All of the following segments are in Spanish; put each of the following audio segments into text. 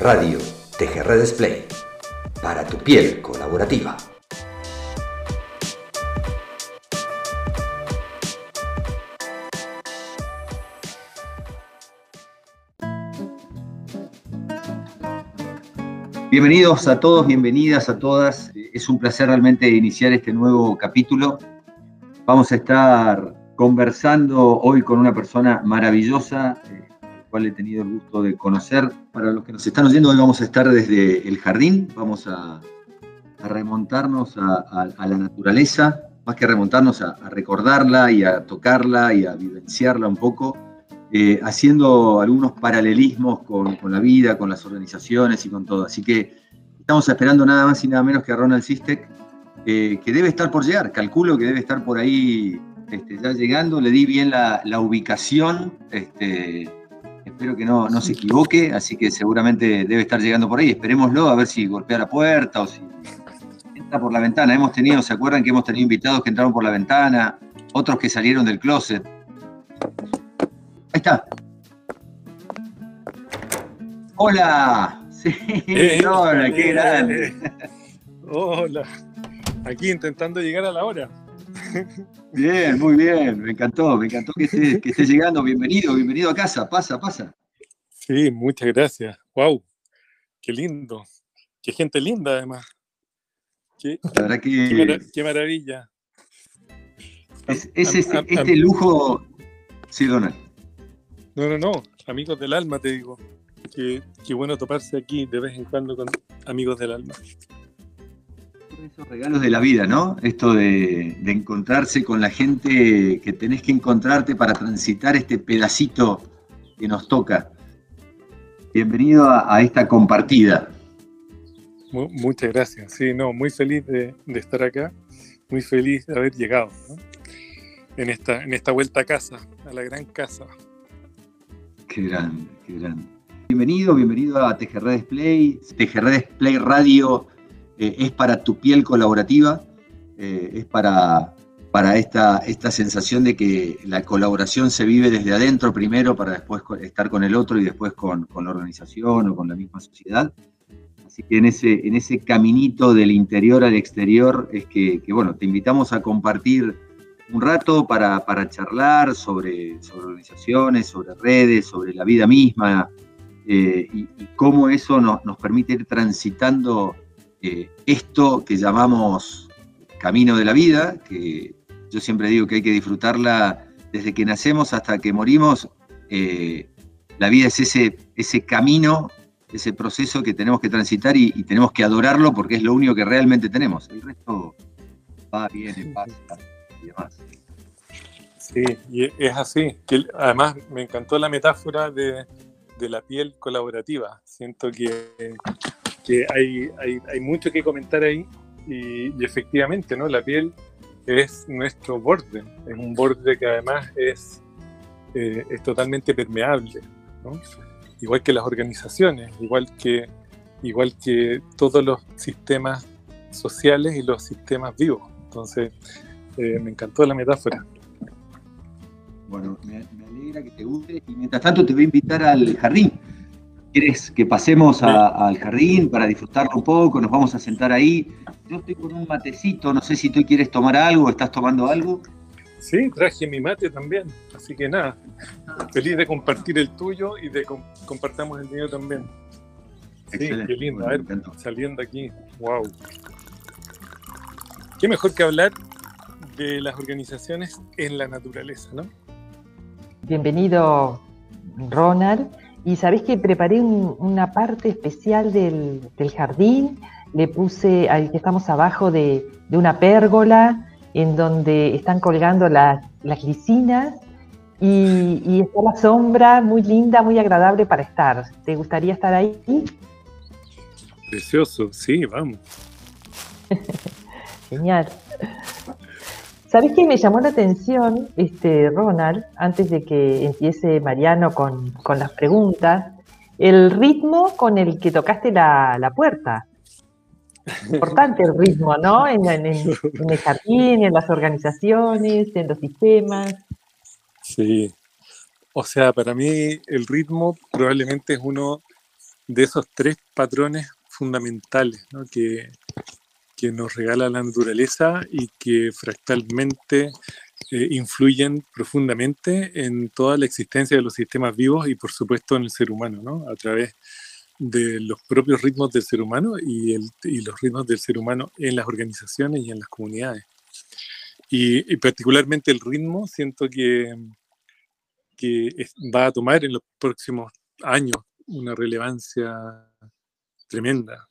Radio TGR Display. Para tu piel colaborativa. Bienvenidos a todos, bienvenidas a todas. Es un placer realmente iniciar este nuevo capítulo. Vamos a estar conversando hoy con una persona maravillosa, eh, cual he tenido el gusto de conocer. Para los que nos están oyendo, hoy vamos a estar desde el jardín, vamos a, remontarnos a, la naturaleza, más que remontarnos a, recordarla y a tocarla y a vivenciarla un poco, eh, haciendo algunos paralelismos con, la vida, con las organizaciones y con todo. Así que estamos esperando nada más y nada menos que a Ronald Sistek, eh, que debe estar por llegar, calculo que debe estar por ahí este, ya llegando, le di bien la, ubicación, este, espero que no, no, se equivoque, así que seguramente debe estar llegando por ahí, esperémoslo a ver si golpea la puerta o si entra por la ventana. Hemos tenido, ¿se acuerdan que hemos tenido invitados que entraron por la ventana, otros que salieron del closet? Ahí está. Hola. Sí, eh, hola, qué grande. Hola. Aquí intentando llegar a la hora. Bien, muy bien. Me encantó, me encantó que estés, que llegando. Bienvenido, bienvenido a casa. Pasa, pasa. Sí, muchas gracias. Wow. Qué lindo. Qué gente linda, además. Qué, la verdad que... qué, maravilla. Es, este, este lujo. Sí, Donald. No, no, no, amigos del alma, te digo. Qué, bueno toparse aquí de vez en cuando con amigos del alma. Esos regalos de la vida, ¿no? Esto de, encontrarse con la gente que tenés que encontrarte para transitar este pedacito que nos toca. Bienvenido a, esta compartida. muchas gracias. Sí, no, muy feliz de, estar acá, muy feliz de haber llegado en, esta, en esta vuelta a casa, a la gran casa. Qué grande, qué grande. Bienvenido, bienvenido a TGR Display. TGR Display Radio eh, es para tu piel colaborativa, eh, es para, para esta, esta sensación de que la colaboración se vive desde adentro primero para después estar con el otro y después con, la organización o con la misma sociedad. Así que en ese, en ese caminito del interior al exterior es que, bueno, te invitamos a compartir un rato para, charlar sobre, organizaciones, sobre redes, sobre la vida misma eh, y, cómo eso nos permite ir transitando eh, esto que llamamos camino de la vida, que yo siempre digo que hay que disfrutarla desde que nacemos hasta que morimos. Eh, la vida es ese, ese camino, ese proceso que tenemos que transitar y, y, tenemos que adorarlo porque es lo único que realmente tenemos. El resto va, viene, pasa y demás. Sí, y es así. Que además me encantó la metáfora de, la piel colaborativa. Siento que, que hay, hay, mucho que comentar ahí y, efectivamente, ¿no? La piel es nuestro borde, es un borde que además es, eh, es totalmente permeable, igual que las organizaciones, igual que, igual que todos los sistemas sociales y los sistemas vivos. Entonces, eh, me encantó la metáfora. Bueno, me, alegra que te guste y mientras tanto te voy a invitar al jardín. ¿Quieres que pasemos al jardín para disfrutarlo un poco? Nos vamos a sentar ahí. Yo estoy con un matecito, no sé si tú quieres tomar algo, ¿estás tomando algo? Sí, traje mi mate también, así que nada, feliz de compartir el tuyo y de compartamos el mío también. Sí, qué lindo, a ver, saliendo aquí, wow. Qué mejor que hablar de las organizaciones en la naturaleza, ¿no? Bienvenido, Ronald. Y sabés que preparé una parte especial del, jardín. Le puse, ahí que estamos abajo de, una pérgola en donde están colgando las, las licinas y, y, está la sombra muy linda, muy agradable para estar. ¿Te gustaría estar ahí? Precioso, sí, vamos. Genial. ¿Sabes qué me llamó la atención, este, Ronald, antes de que empiece Mariano con, las preguntas? El ritmo con el que tocaste la, puerta. Importante el ritmo, ¿no? En, el jardín, en las organizaciones, en los sistemas. Sí. O sea, para mí el ritmo probablemente es uno de esos tres patrones fundamentales que, que nos regala la naturaleza y que fractalmente eh, influyen profundamente en toda la existencia de los sistemas vivos y por supuesto en el ser humano, ¿no? a través de los propios ritmos del ser humano y, el, y los ritmos del ser humano en las organizaciones y en las comunidades. Y, particularmente el ritmo, siento que, que va a tomar en los próximos años una relevancia tremenda,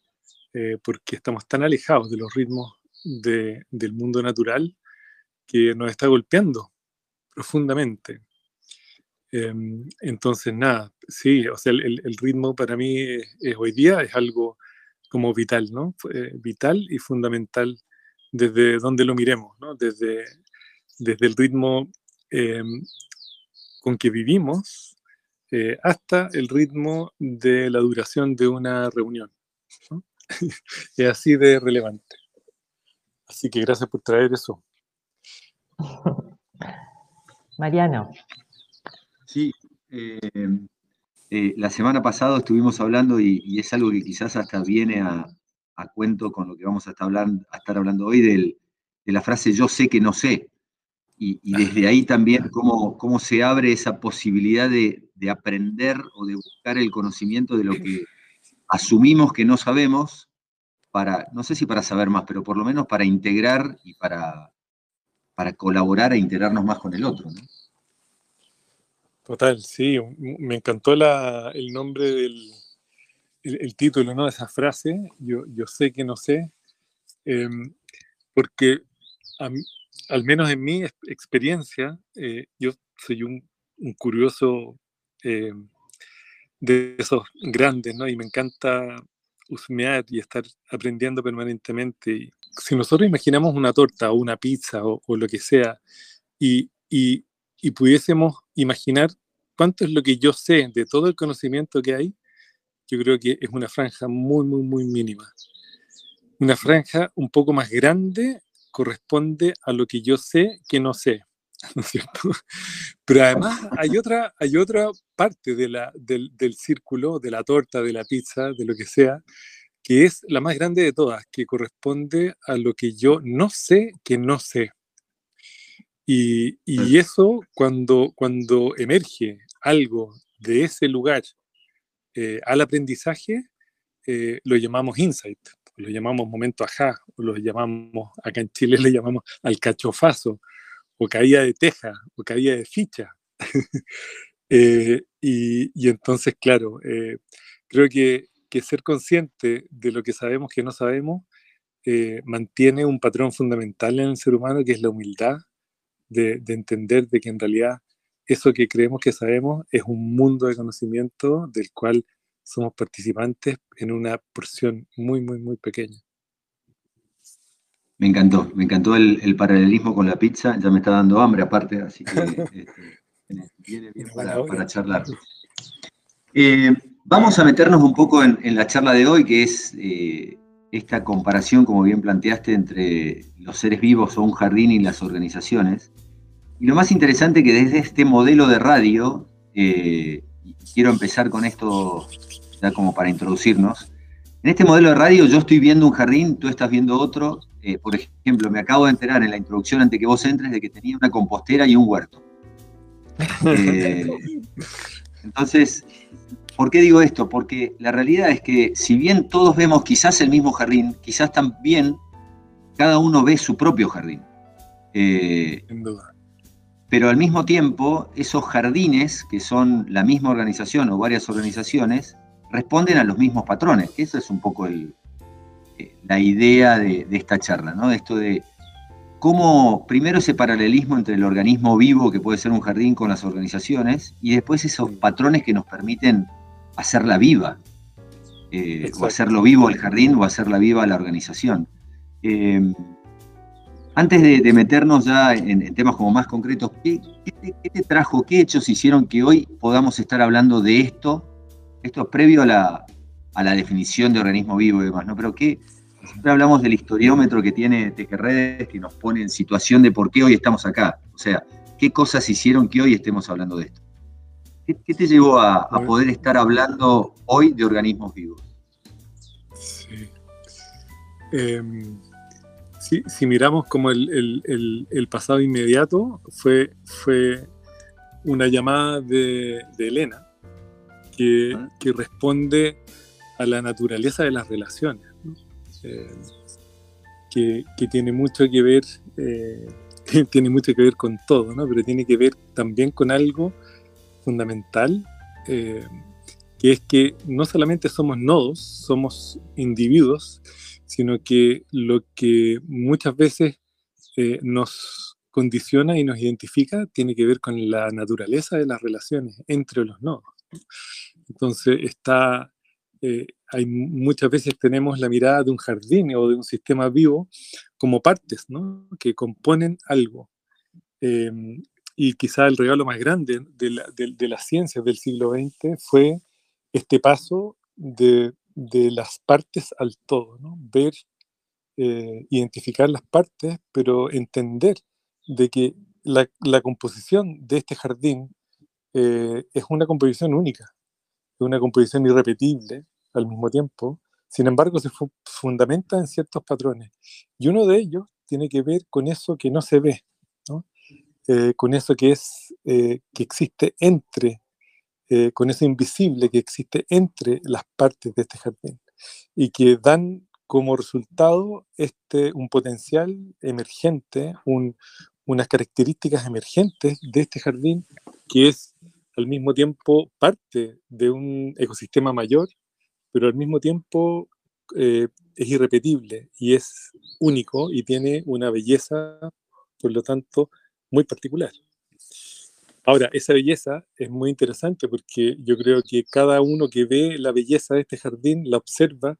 eh, porque estamos tan alejados de los ritmos de, del mundo natural que nos está golpeando profundamente. Em, entonces, nada, sí, o sea, el, el ritmo para mí es, hoy día es algo como vital, ¿no? Eh, vital y fundamental desde donde lo miremos, ¿no? Desde, desde el ritmo em, con que vivimos eh, hasta el ritmo de la duración de una reunión. es así de relevante. Así que gracias por traer eso. Mariano. Sí, eh, eh, la semana pasada estuvimos hablando y, es algo que quizás hasta viene a, cuento con lo que vamos a estar hablando, a estar hablando hoy de la frase yo sé que no sé. Y, desde ahí también cómo, cómo se abre esa posibilidad de, de, aprender o de buscar el conocimiento de lo que asumimos que no sabemos para, no sé si para saber más, pero por lo menos para integrar y para, para colaborar e integrarnos más con el otro. Total, sí, me encantó el nombre del el, título ¿no? de esa frase, yo, yo sé que no sé, em, porque al menos en mi experiencia, eh, yo soy un, curioso em, de esos grandes, ¿no? Y me encanta husmear y estar aprendiendo permanentemente. Si nosotros imaginamos una torta o una pizza o, lo que sea y, y, y, pudiésemos imaginar cuánto es lo que yo sé de todo el conocimiento que hay, yo creo que es una franja muy, muy, muy mínima. Una franja un poco más grande corresponde a lo que yo sé que no sé. ¿no es cierto? Pero además hay otra, hay otra parte de la, del, del, círculo, de la torta, de la pizza, de lo que sea, que es la más grande de todas, que corresponde a lo que yo no sé que no sé. Y, y eso cuando, cuando emerge algo de ese lugar eh, al aprendizaje, eh, lo llamamos insight, lo llamamos momento ajá, o lo llamamos, acá en Chile le llamamos al cachofazo, o caída de teja, o caída de ficha. Eh, y, entonces, claro, eh, creo que, ser consciente de lo que sabemos que no sabemos eh, mantiene un patrón fundamental en el ser humano, que es la humildad de, entender de que en realidad eso que creemos que sabemos es un mundo de conocimiento del cual somos participantes en una porción muy, muy, muy pequeña. Me encantó, me encantó el, paralelismo con la pizza, ya me está dando hambre aparte, así que este, viene bien para, charlar. Eh, vamos a meternos un poco en, la charla de hoy, que es eh, esta comparación, como bien planteaste, entre los seres vivos o un jardín y las organizaciones. Y lo más interesante que desde este modelo de radio, eh, quiero empezar con esto ya como para introducirnos, en este modelo de radio yo estoy viendo un jardín, tú estás viendo otro. Eh, por ejemplo, me acabo de enterar en la introducción antes que vos entres de que tenía una compostera y un huerto. Eh, entonces, ¿por qué digo esto? Porque la realidad es que si bien todos vemos quizás el mismo jardín, quizás también cada uno ve su propio jardín. Eh, Sin duda. Pero al mismo tiempo, esos jardines, que son la misma organización o varias organizaciones, responden a los mismos patrones, que esa es un poco eh, la idea de, esta charla, ¿no? Esto de cómo primero ese paralelismo entre el organismo vivo, que puede ser un jardín, con las organizaciones, y después esos patrones que nos permiten hacerla viva, eh, o hacerlo vivo el jardín o hacerla viva la organización. Eh, antes de, meternos ya en, temas como más concretos, ¿qué, te trajo, qué hechos hicieron que hoy podamos estar hablando de esto esto es previo a la, definición de organismo vivo y demás, ¿no? Pero que siempre hablamos del historiómetro que tiene Tejerredes, que nos pone en situación de por qué hoy estamos acá. O sea, qué cosas hicieron que hoy estemos hablando de esto. ¿Qué, te llevó a, poder estar hablando hoy de organismos vivos? Sí. Em, si miramos como el, pasado inmediato, fue, fue una llamada de, Elena que, responde a la naturaleza de las relaciones, eh, que, tiene mucho que ver, eh, tiene mucho que ver con todo, ¿no? pero tiene que ver también con algo fundamental, eh, que es que no solamente somos nodos, somos individuos, sino que lo que muchas veces nos condiciona y nos identifica tiene que ver con la naturaleza de las relaciones entre los nodos. Entonces, está, eh, hay, muchas veces tenemos la mirada de un jardín o de un sistema vivo como partes ¿no? que componen algo. Em, y quizá el regalo más grande de la, de, de las ciencias del siglo XX fue este paso de las partes al todo. Ver, eh, identificar las partes, pero entender de que la, composición de este jardín eh, es una composición única, una composición irrepetible al mismo tiempo, sin embargo se fundamenta en ciertos patrones. Y uno de ellos tiene que ver con eso que no se ve, eh, con eso que, es, que existe entre eh, con eso invisible que existe entre las partes de este jardín y que dan como resultado este, un potencial emergente, unas características emergentes de este jardín que es al mismo tiempo parte de un ecosistema mayor, pero al mismo tiempo eh, es irrepetible y es único y tiene una belleza, por lo tanto, muy particular. Ahora, esa belleza es muy interesante porque yo creo que cada uno que ve la belleza de este jardín la observa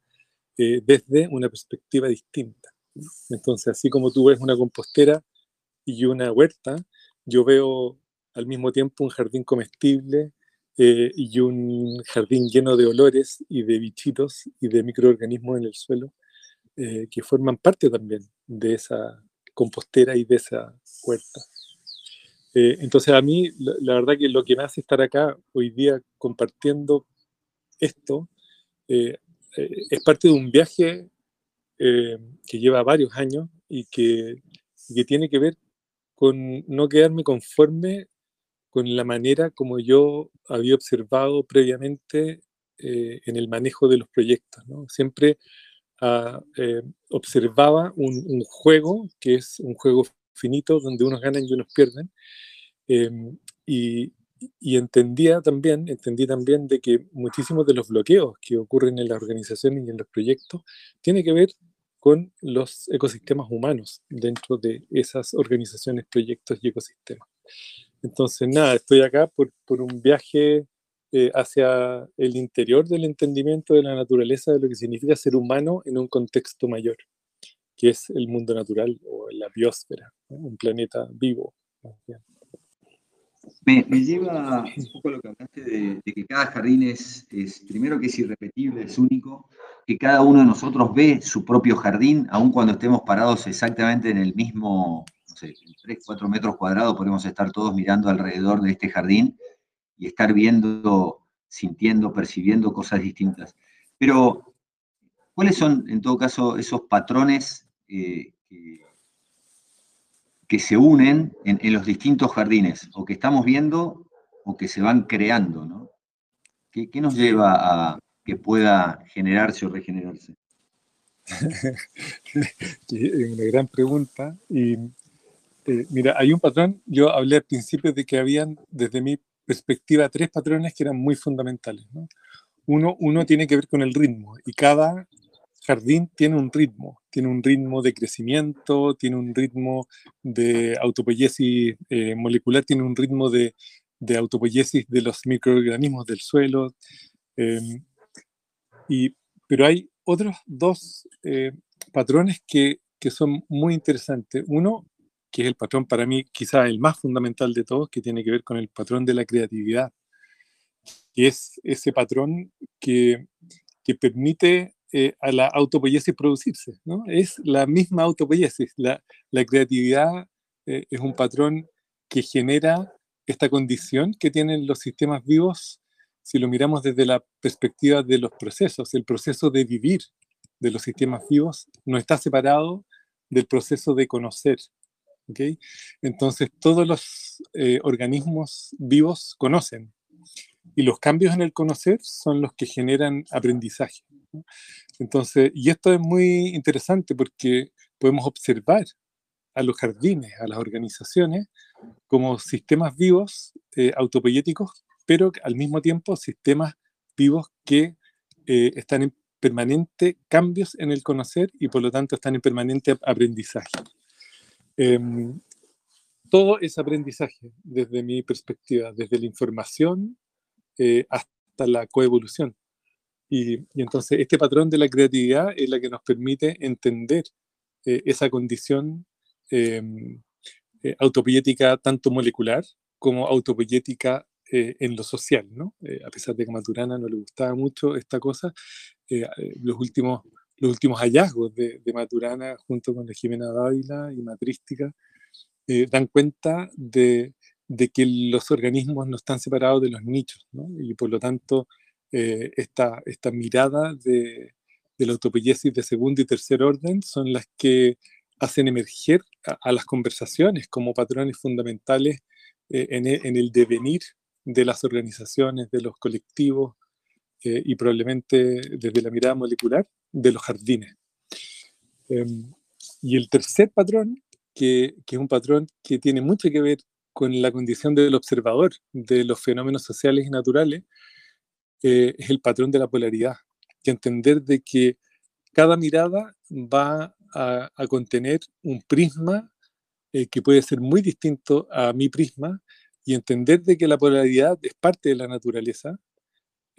eh, desde una perspectiva distinta. Entonces, así como tú ves una compostera y una huerta, yo veo al mismo tiempo un jardín comestible eh, y un jardín lleno de olores y de bichitos y de microorganismos en el suelo eh, que forman parte también de esa compostera y de esa huerta. Eh, entonces a mí, la, verdad que lo que me hace estar acá hoy día compartiendo esto eh, eh, es parte de un viaje que lleva varios años y que, que, tiene que ver con no quedarme conforme con la manera como yo había observado previamente en el manejo de los proyectos. ¿no? Siempre ah, observaba un, un juego que es un juego finito donde unos ganan y unos pierden. Em, y, entendía también, entendí también de que muchísimos de los bloqueos que ocurren en las organizaciones y en los proyectos tiene que ver con los ecosistemas humanos dentro de esas organizaciones, proyectos y ecosistemas. Entonces, nada, estoy acá por, por un viaje eh, hacia el interior del entendimiento de la naturaleza, de lo que significa ser humano en un contexto mayor, que es el mundo natural o la biosfera, un planeta vivo. Me, lleva un poco a lo que hablaste de, que cada jardín es, primero que es irrepetible, es único, que cada uno de nosotros ve su propio jardín, aun cuando estemos parados exactamente en el mismo, sé, 3, 4 metros cuadrados, podemos estar todos mirando alrededor de este jardín y estar viendo, sintiendo, percibiendo cosas distintas. Pero, ¿cuáles son, en todo caso, esos patrones eh, que que se unen en, los distintos jardines, o que estamos viendo o que se van creando, ¿no? ¿Qué, nos lleva a que pueda generarse o regenerarse? es una gran pregunta. Y eh, mira, hay un patrón, yo hablé al principio de que habían, desde mi perspectiva, tres patrones que eran muy fundamentales. Uno, uno tiene que ver con el ritmo, y cada jardín tiene un ritmo, tiene un ritmo de crecimiento, tiene un ritmo de autopoiesis eh, molecular, tiene un ritmo de, de, autopoiesis de los microorganismos del suelo. Em, y, pero hay otros dos eh, patrones que, que, son muy interesantes. Uno, que es el patrón para mí quizá el más fundamental de todos, que tiene que ver con el patrón de la creatividad, que es ese patrón que, que permite eh, a la autopoiesis producirse. ¿no? Es la misma autopoiesis. La, la creatividad eh, es un patrón que genera esta condición que tienen los sistemas vivos si lo miramos desde la perspectiva de los procesos. El proceso de vivir de los sistemas vivos no está separado del proceso de conocer. ¿Okay? Entonces, todos los eh, organismos vivos conocen. Y los cambios en el conocer son los que generan aprendizaje. Entonces, y esto es muy interesante porque podemos observar a los jardines, a las organizaciones, como sistemas vivos eh, autopoyéticos, pero al mismo tiempo sistemas vivos que eh, están en permanente cambios en el conocer y por lo tanto están en permanente aprendizaje. Em, todo es aprendizaje desde mi perspectiva, desde la información eh, hasta la coevolución. Y, y, entonces este patrón de la creatividad es la que nos permite entender eh, esa condición em, eh, autopoyética tanto molecular como autopoyética eh, en lo social, ¿no? Eh, a pesar de que a Maturana no le gustaba mucho esta cosa, eh, los, últimos, los últimos hallazgos de, de, Maturana junto con la Jimena Dávila y Matrística dan cuenta de, de, que los organismos no están separados de los nichos, ¿no? Y por lo tanto, esta, esta mirada de, de la autopoiesis de segundo y tercer orden son las que hacen emerger a, a las conversaciones como patrones fundamentales en el, en, el, devenir de las organizaciones, de los colectivos eh, y probablemente desde la mirada molecular de los jardines. Eh, y el tercer patrón, que, que, es un patrón que tiene mucho que ver con la condición del observador de los fenómenos sociales y naturales, eh, es el patrón de la polaridad, que entender de que cada mirada va a, a contener un prisma eh, que puede ser muy distinto a mi prisma y entender de que la polaridad es parte de la naturaleza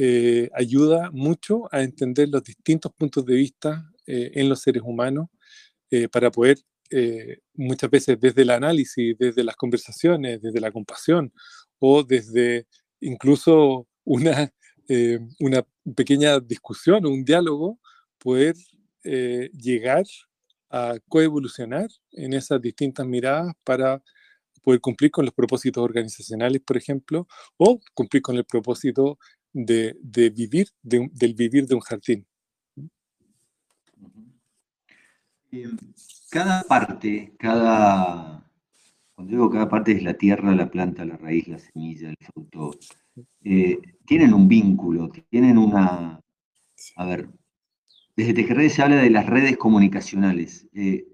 eh, ayuda mucho a entender los distintos puntos de vista eh, en los seres humanos eh, para poder muchas veces desde el análisis, desde las conversaciones, desde la compasión o desde incluso una, una pequeña discusión o un diálogo, poder llegar a coevolucionar en esas distintas miradas para poder cumplir con los propósitos organizacionales, por ejemplo, o cumplir con el propósito de, de vivir, de, del vivir de un jardín. Cada parte, cada, cuando digo cada parte es la tierra, la planta, la raíz, la semilla, el fruto, eh, tienen un vínculo, tienen una, a ver, desde Tejerredes se habla de las redes comunicacionales. Eh,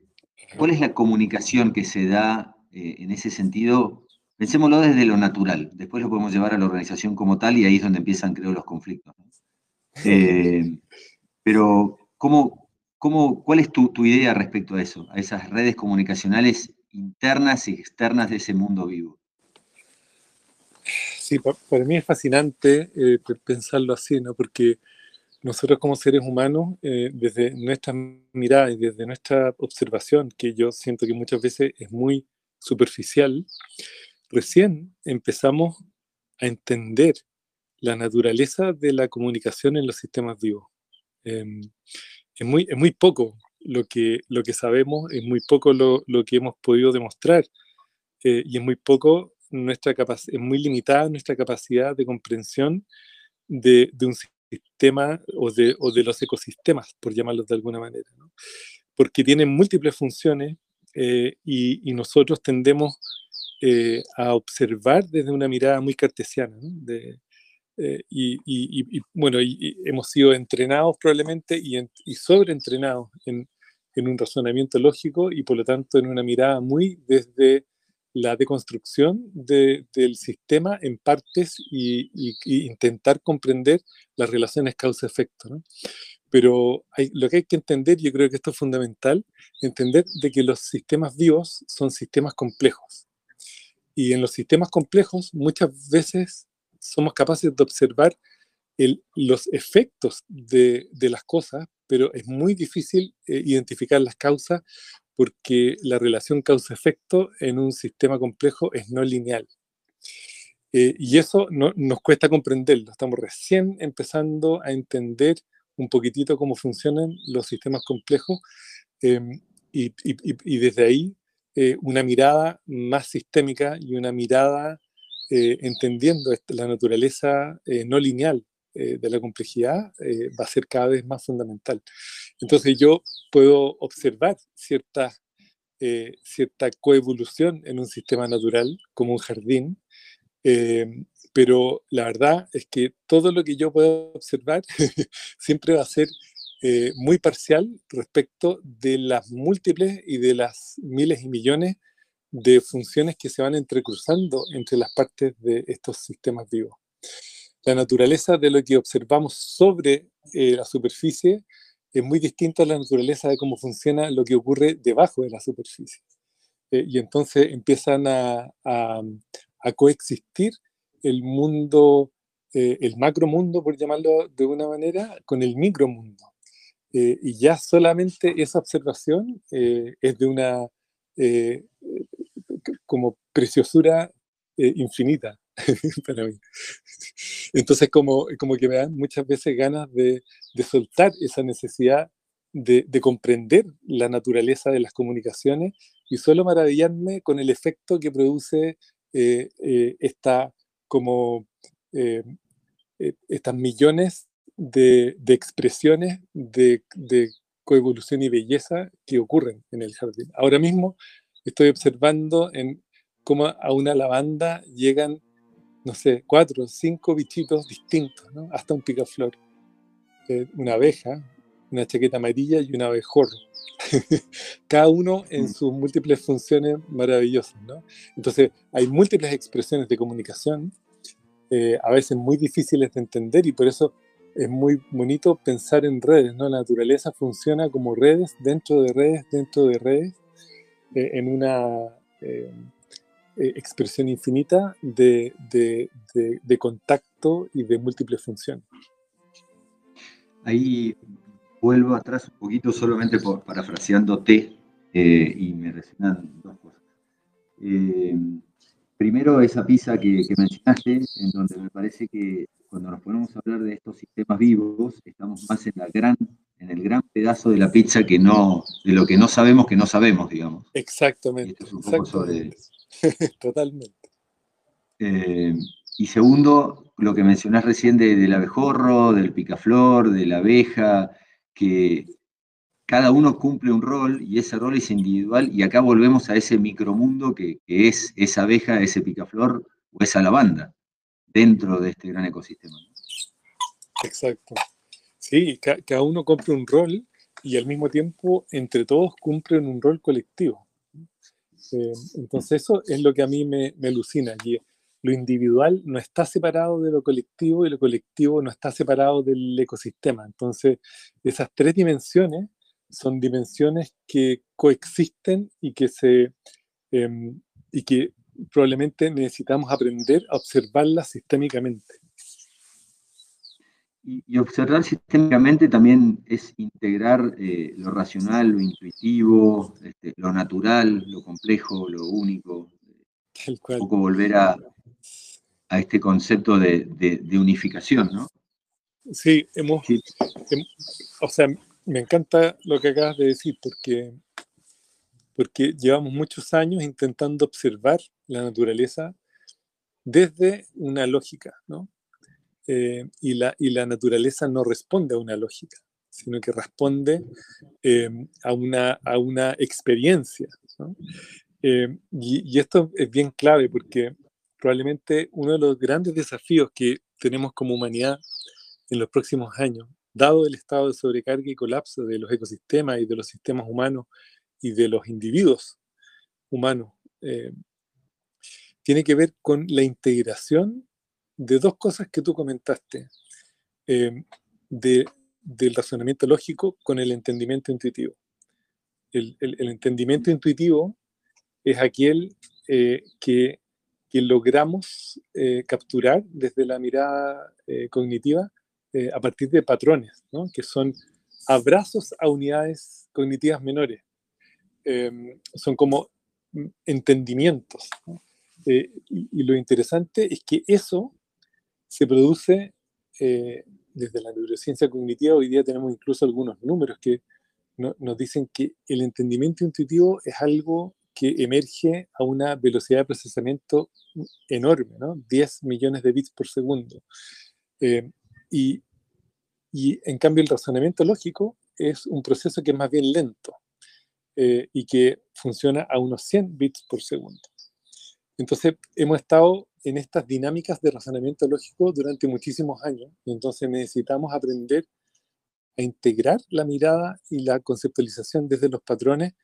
¿Cuál es la comunicación que se da eh, en ese sentido, pensémoslo desde lo natural, después lo podemos llevar a la organización como tal y ahí es donde empiezan, creo, los conflictos. ¿no? Eh, pero, ¿cómo, cómo, ¿cuál es tu, tu, idea respecto a eso, a esas redes comunicacionales internas y externas de ese mundo vivo? Sí, para mí es fascinante eh, pensarlo así, ¿no? Porque nosotros como seres humanos, eh, desde nuestra mirada y desde nuestra observación, que yo siento que muchas veces es muy superficial, recién empezamos a entender la naturaleza de la comunicación en los sistemas vivos. Eh, es, muy, poco lo que, lo que sabemos, es muy poco lo, lo que hemos podido demostrar eh, y es muy poco nuestra es muy limitada nuestra capacidad de comprensión de, un sistema o de, o de, los ecosistemas, por llamarlos de alguna manera, porque tienen múltiples funciones eh, y, nosotros tendemos eh, a observar desde una mirada muy cartesiana. ¿no? De, eh, y, y, bueno, hemos sido entrenados probablemente y, en, y sobreentrenados en, en un razonamiento lógico y por lo tanto en una mirada muy desde la deconstrucción de, del sistema en partes y, y, y, intentar comprender las relaciones causa-efecto. ¿no? Pero hay, lo que hay que entender, yo creo que esto es fundamental, entender de que los sistemas vivos son sistemas complejos. Y en los sistemas complejos muchas veces somos capaces de observar el, los efectos de, de, las cosas, pero es muy difícil eh, identificar las causas porque la relación causa-efecto en un sistema complejo es no lineal. Eh, y eso no, nos cuesta comprenderlo. Estamos recién empezando a entender un poquitito cómo funcionan los sistemas complejos eh, y, y, y, desde ahí eh, una mirada más sistémica y una mirada entendiendo la naturaleza no lineal de la complejidad, va a ser cada vez más fundamental. Entonces yo puedo observar cierta, cierta coevolución en un sistema natural, como un jardín, pero la verdad es que todo lo que yo puedo observar siempre va a ser eh, muy parcial respecto de las múltiples y de las miles y millones de funciones que se van entrecruzando entre las partes de estos sistemas vivos. La naturaleza de lo que observamos sobre eh, la superficie es muy distinta a la naturaleza de cómo funciona lo que ocurre debajo de la superficie. Eh, y entonces empiezan a, a coexistir el mundo, eh, el macromundo, por llamarlo de una manera, con el micromundo. Eh, y ya solamente esa observación eh, es de una como preciosura infinita para mí. Entonces, como, como que me dan muchas veces ganas de, soltar esa necesidad de, de, comprender la naturaleza de las comunicaciones y solo maravillarme con el efecto que produce esta como eh, eh, estas millones de, expresiones de, coevolución y belleza que ocurren en el jardín. Ahora mismo estoy observando en cómo a una lavanda llegan, no sé, cuatro o cinco bichitos distintos, hasta un picaflor, eh, una abeja, una chaqueta amarilla y un abejorro. Cada uno en mm. sus múltiples funciones maravillosas. ¿no? Entonces, hay múltiples expresiones de comunicación, eh, a veces muy difíciles de entender y por eso es muy bonito pensar en redes. ¿no? La naturaleza funciona como redes dentro de redes, dentro de redes, eh, en una eh, expresión infinita de, de, contacto y de múltiples funciones. Ahí vuelvo atrás un poquito solamente por, parafraseándote eh, y me resuenan dos cosas. Primero, esa pizza que, mencionaste, en donde me parece que cuando nos ponemos a hablar de estos sistemas vivos, estamos más en, la gran, en el gran pedazo de la pizza que no, de lo que no sabemos que no sabemos, digamos. Exactamente. Totalmente. Eh, y segundo, lo que mencionás recién del abejorro, del picaflor, de la abeja, que cada uno cumple un rol y ese rol es individual y acá volvemos a ese micromundo que, que es esa abeja, ese picaflor o esa lavanda dentro de este gran ecosistema. Exacto. Sí, cada uno cumple un rol y al mismo tiempo entre todos cumplen un rol colectivo. Eh, entonces eso es lo que a mí me, alucina. allí lo individual no está separado de lo colectivo y lo colectivo no está separado del ecosistema. Entonces, esas tres dimensiones son dimensiones que coexisten y que, se, em, y que probablemente necesitamos aprender a observarlas sistémicamente. Y, observar sistémicamente también es integrar eh, lo racional, lo intuitivo, este, lo natural, lo complejo, lo único. Un poco volver a, a este concepto de, unificación, ¿no? Sí, hemos, o sea, me encanta lo que acabas de decir porque, porque llevamos muchos años intentando observar la naturaleza desde una lógica, ¿no? Eh, y, la, y la naturaleza no responde a una lógica, sino que responde eh, a, una, a una experiencia. ¿no? Y, y, esto es bien clave porque probablemente uno de los grandes desafíos que tenemos como humanidad en los próximos años, dado el estado de sobrecarga y colapso de los ecosistemas y de los sistemas humanos y de los individuos humanos, eh, tiene que ver con la integración de dos cosas que tú comentaste, eh, del razonamiento lógico con el entendimiento intuitivo. El, entendimiento intuitivo es aquel eh, que logramos eh, capturar desde la mirada cognitiva eh, a partir de patrones, ¿no? que son abrazos a unidades cognitivas menores. Em, son como entendimientos. Y, y, lo interesante es que eso se produce desde la neurociencia cognitiva. Hoy día tenemos incluso algunos números que no, nos dicen que el entendimiento intuitivo es algo que emerge a una velocidad de procesamiento enorme, ¿no? 10 millones de bits por segundo. Eh, y, y, en cambio el razonamiento lógico es un proceso que es más bien lento eh, y que funciona a unos 100 bits por segundo. Entonces hemos estado en estas dinámicas de razonamiento lógico durante muchísimos años entonces necesitamos aprender a integrar la mirada y la conceptualización desde los patrones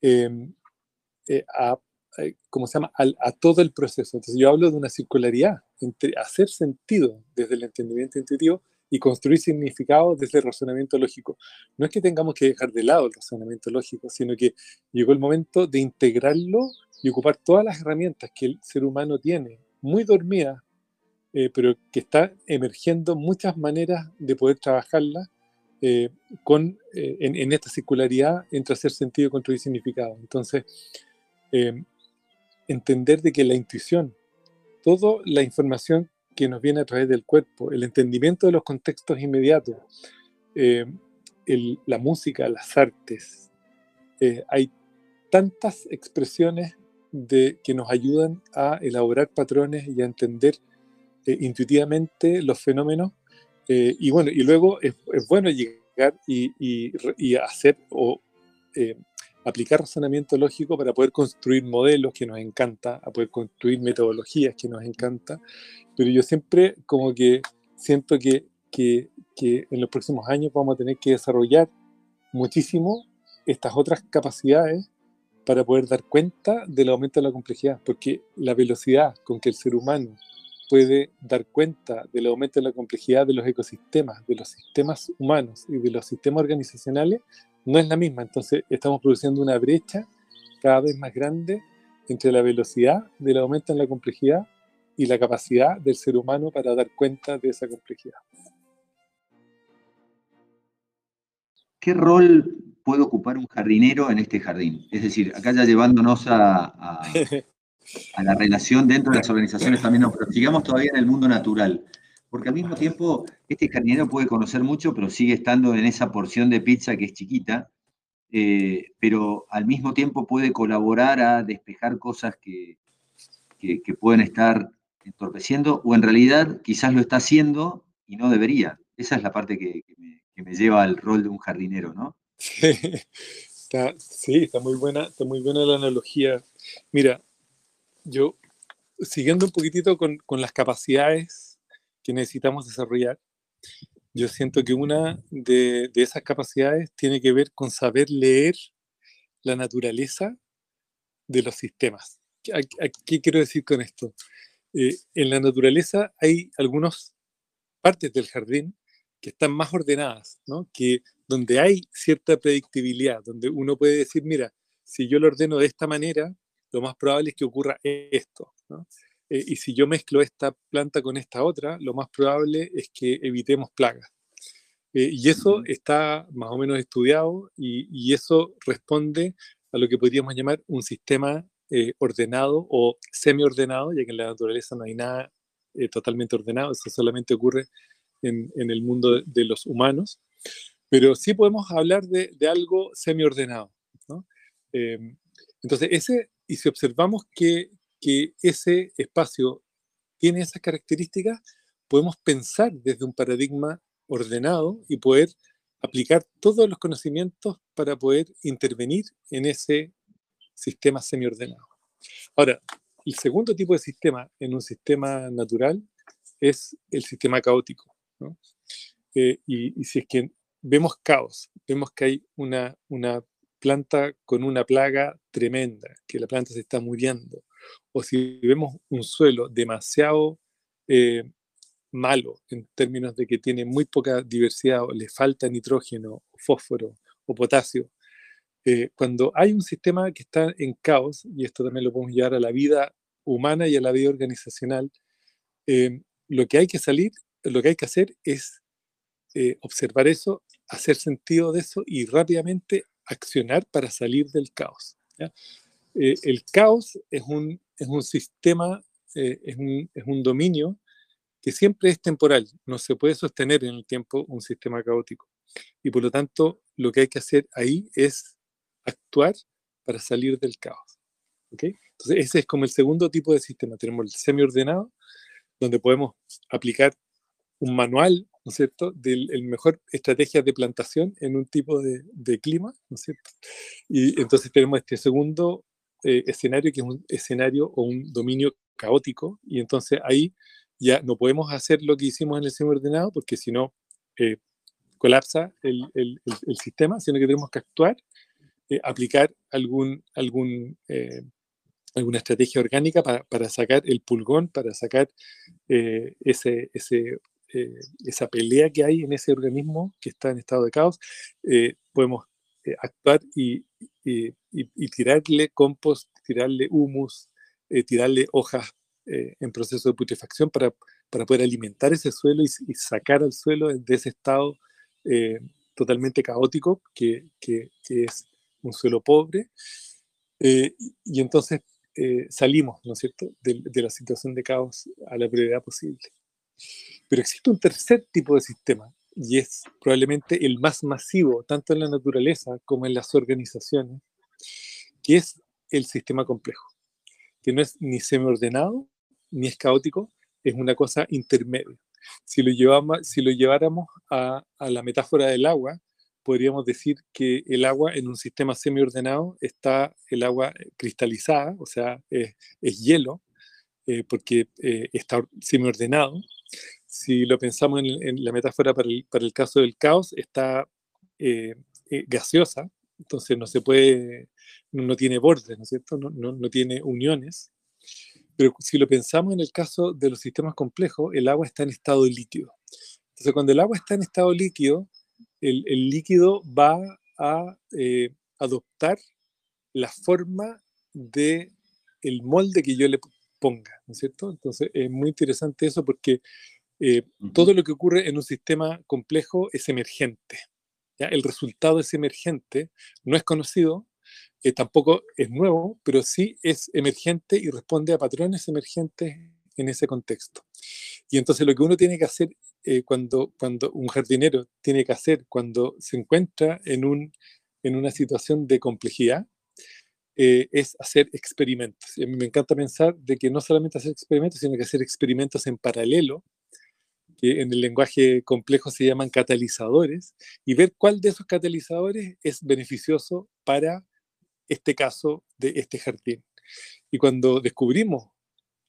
em, eh, a, ¿cómo se llama? A, todo el proceso. Entonces yo hablo de una circularidad, entre hacer sentido desde el entendimiento intuitivo y construir significado desde el razonamiento lógico. No es que tengamos que dejar de lado el razonamiento lógico, sino que llegó el momento de integrarlo y ocupar todas las herramientas que el ser humano tiene, muy dormidas, eh, pero que está emergiendo muchas maneras de poder trabajarlas eh, con, eh, en, esta circularidad entre hacer sentido y construir significado. Entonces, eh, entender de que la intuición, toda la información que nos viene a través del cuerpo, el entendimiento de los contextos inmediatos, la música, las artes, hay tantas expresiones de, que nos ayudan a elaborar patrones y a entender intuitivamente los fenómenos eh, y bueno, y luego es, bueno llegar y, y, hacer o eh, aplicar razonamiento lógico para poder construir modelos que nos encanta, a poder construir metodologías que nos encanta, pero yo siempre como que siento que, que, que en los próximos años vamos a tener que desarrollar muchísimo estas otras capacidades para poder dar cuenta del aumento de la complejidad, porque la velocidad con que el ser humano puede dar cuenta del aumento de la complejidad de los ecosistemas, de los sistemas humanos y de los sistemas organizacionales, no es la misma. Entonces estamos produciendo una brecha cada vez más grande entre la velocidad del aumento en la complejidad y la capacidad del ser humano para dar cuenta de esa complejidad. ¿Qué rol puede ocupar un jardinero en este jardín? Es decir, acá ya llevándonos a, a la relación dentro de las organizaciones también, no, pero sigamos todavía en el mundo natural. Porque al mismo tiempo, este jardinero puede conocer mucho, pero sigue estando en esa porción de pizza que es chiquita, eh, pero al mismo tiempo puede colaborar a despejar cosas que, que, pueden estar entorpeciendo, o en realidad quizás lo está haciendo y no debería. Esa es la parte que, me, lleva al rol de un jardinero, ¿no? Sí, está, muy buena, está muy buena la analogía. Mira, yo, siguiendo un poquitito con, con, las capacidades que necesitamos desarrollar, yo siento que una de, esas capacidades tiene que ver con saber leer la naturaleza de los sistemas. ¿Qué, quiero decir con esto? Eh, en la naturaleza hay algunas partes del jardín que están más ordenadas, ¿no? que donde hay cierta predictibilidad, donde uno puede decir, mira, si yo lo ordeno de esta manera, lo más probable es que ocurra esto. Eh, y si yo mezclo esta planta con esta otra, lo más probable es que evitemos plagas. Eh, y eso está más o menos estudiado y, eso responde a lo que podríamos llamar un sistema eh, ordenado o semi-ordenado, ya que en la naturaleza no hay nada totalmente ordenado, eso solamente ocurre en, el mundo de, los humanos. Pero sí podemos hablar de, algo semi-ordenado. entonces, ese y si observamos que, que ese espacio tiene esas características, podemos pensar desde un paradigma ordenado y poder aplicar todos los conocimientos para poder intervenir en ese sistema semiordenado. Ahora, el segundo tipo de sistema en un sistema natural es el sistema caótico. Eh, y, y, si es que vemos caos, vemos que hay una, una planta con una plaga tremenda, que la planta se está muriendo, o si vemos un suelo demasiado eh, malo en términos de que tiene muy poca diversidad, o le falta nitrógeno, fósforo o potasio, eh, cuando hay un sistema que está en caos, y esto también lo podemos llevar a la vida humana y a la vida organizacional, eh, lo que hay que salir, lo que hay que hacer es observar eso, hacer sentido de eso y rápidamente accionar para salir del caos. Eh, el caos es un, es un sistema, eh, es, un, es, un, dominio que siempre es temporal, no se puede sostener en el tiempo un sistema caótico. Y por lo tanto, lo que hay que hacer ahí es actuar para salir del caos. ¿okay? Entonces, ese es como el segundo tipo de sistema. Tenemos el semi-ordenado, donde podemos aplicar un manual, ¿no es cierto?, de la mejor estrategia de plantación en un tipo de, de, clima, ¿no es cierto? Y entonces tenemos este segundo eh, escenario, que es un escenario o un dominio caótico, y entonces ahí ya no podemos hacer lo que hicimos en el semi-ordenado, porque si no, eh, colapsa el, el, sistema, sino que tenemos que actuar, eh, aplicar algún, algún alguna estrategia orgánica para, para, sacar el pulgón, para sacar ese, ese, esa pelea que hay en ese organismo que está en estado de caos. Podemos actuar y, y, y, tirarle compost, tirarle humus, tirarle hojas en proceso de putrefacción para, para poder alimentar ese suelo y, sacar al suelo de ese estado totalmente caótico que, que, que, es un suelo pobre. y entonces eh, salimos, ¿no es cierto?, de, de, la situación de caos a la brevedad posible. Pero existe un tercer tipo de sistema, y es probablemente el más masivo, tanto en la naturaleza como en las organizaciones, que es el sistema complejo, que no es ni semi-ordenado, ni es caótico, es una cosa intermedia. Si lo, llevamos, si lo lleváramos a, la metáfora del agua, podríamos decir que el agua en un sistema semi-ordenado está el agua cristalizada, o sea, es, es hielo, eh, porque eh, está semi-ordenado. Si lo pensamos en, en la metáfora para el, para el, caso del caos, está eh, eh gaseosa, entonces no se puede, no, tiene bordes, ¿no es cierto? No, no, no tiene uniones. Pero si lo pensamos en el caso de los sistemas complejos, el agua está en estado líquido. Entonces, cuando el agua está en estado líquido, el, líquido va a eh, adoptar la forma de el molde que yo le ponga, ¿no es cierto? Entonces es muy interesante eso porque eh, todo lo que ocurre en un sistema complejo es emergente. ¿ya? El resultado es emergente, no es conocido, eh, tampoco es nuevo, pero sí es emergente y responde a patrones emergentes en ese contexto. Y entonces lo que uno tiene que hacer eh, cuando, cuando un jardinero tiene que hacer cuando se encuentra en, un, en una situación de complejidad eh, es hacer experimentos. Y a mí me encanta pensar de que no solamente hacer experimentos, sino que hacer experimentos en paralelo, que en el lenguaje complejo se llaman catalizadores, y ver cuál de esos catalizadores es beneficioso para este caso de este jardín. Y cuando descubrimos